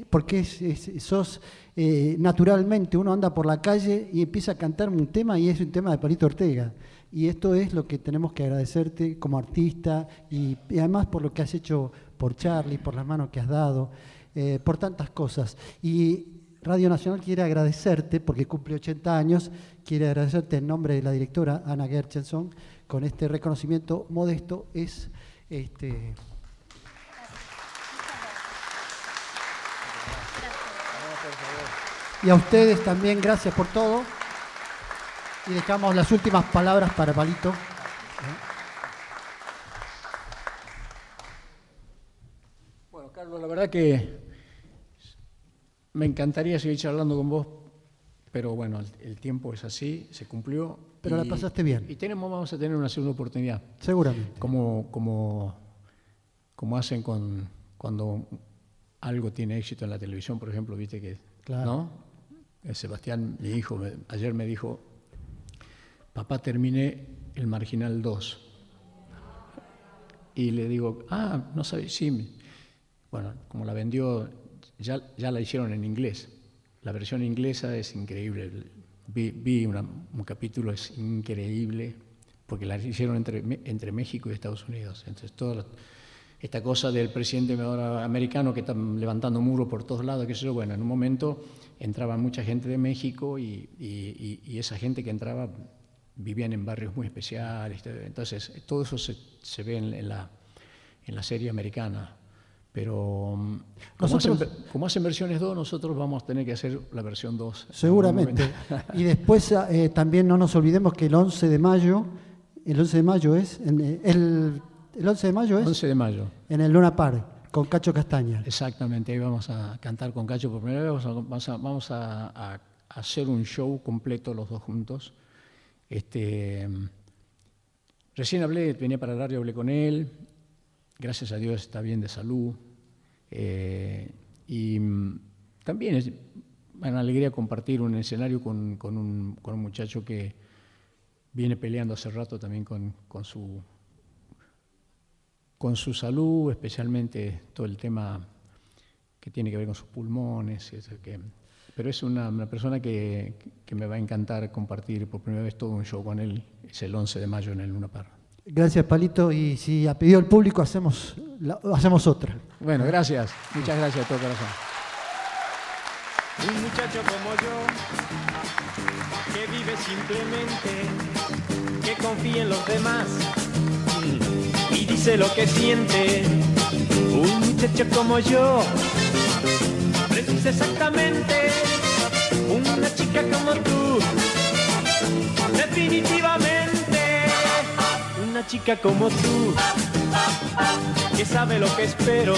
Porque sos, eh, naturalmente, uno anda por la calle y empieza a cantar un tema y es un tema de Palito Ortega. Y esto es lo que tenemos que agradecerte como artista y, y además por lo que has hecho por Charlie, por las manos que has dado, eh, por tantas cosas. Y Radio Nacional quiere agradecerte, porque cumple 80 años, quiere agradecerte en nombre de la directora Ana Gerchenson con este reconocimiento modesto. Es este, Y a ustedes también, gracias por todo. Y dejamos las últimas palabras para Palito. Bueno, Carlos, la verdad que me encantaría seguir charlando con vos, pero bueno, el, el tiempo es así, se cumplió. Pero la pasaste bien. Y tenemos, vamos a tener una segunda oportunidad. Seguramente. Como, como, como hacen con, cuando algo tiene éxito en la televisión, por ejemplo, viste que. Claro. ¿no? Eh, Sebastián, mi hijo, me- ayer me dijo: Papá, terminé el Marginal 2. Y le digo: Ah, no sabes, sí. Bueno, como la vendió, ya, ya la hicieron en inglés. La versión inglesa es increíble. Vi, vi una- un capítulo, es increíble, porque la hicieron entre, entre México y Estados Unidos. Entonces, toda esta cosa del presidente americano que está levantando muro por todos lados, qué sé yo, bueno, en un momento entraba mucha gente de México y, y- y- esa gente que entraba vivían en barrios muy especiales. Entonces, todo eso se, se ve en, en la, en la serie americana. Pero mm, como, hacen, ver- como hacen versiones 2, nosotros vamos a tener que hacer la versión 2. en algún Seguramente. Y después eh, también no nos olvidemos que el 11 de mayo, el 11 de mayo es, eh, el, el 11 de mayo es 11 de mayo. en el Luna Park, con Cacho Castaña. Exactamente, ahí vamos a cantar con Cacho por primera vez, vamos a, vamos a- hacer un show completo los dos juntos. Este, recién hablé, venía para el radio, hablé con él, gracias a Dios está bien de salud. eh, y mm, también es una alegría compartir un escenario con, un, con un muchacho que viene peleando hace rato también con, con su con su salud, especialmente todo el tema que tiene que ver con sus pulmones. pero es una, persona que, que me va a encantar compartir por primera vez todo un show con él. Es el 11 de mayo en el Luna Park. Gracias, Palito. Y si ha pedido el público, hacemos, la- hacemos otra. Bueno, gracias. Muchas gracias de todo corazón. Un muchacho como yo, que vive simplemente, que confía en los demás y dice lo que siente. Un muchacho como yo, precisa exactamente una chica como tú. Una chica como tú, que sabe lo que espero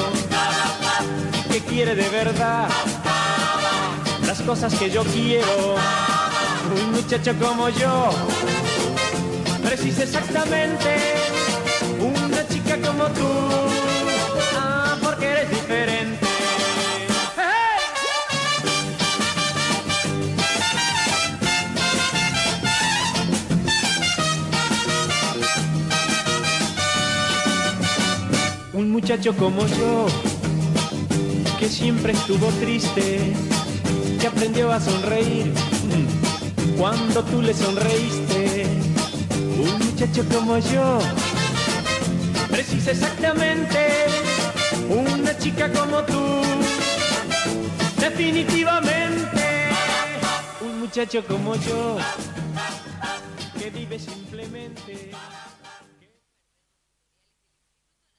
que quiere de verdad las cosas que yo quiero. Un muchacho como yo precisa exactamente una chica como tú. Ah, porque eres Un muchacho como yo que siempre estuvo triste, que aprendió a sonreír mm, cuando tú le sonreíste. Un muchacho como yo precisa exactamente una chica como tú. Definitivamente, un muchacho como yo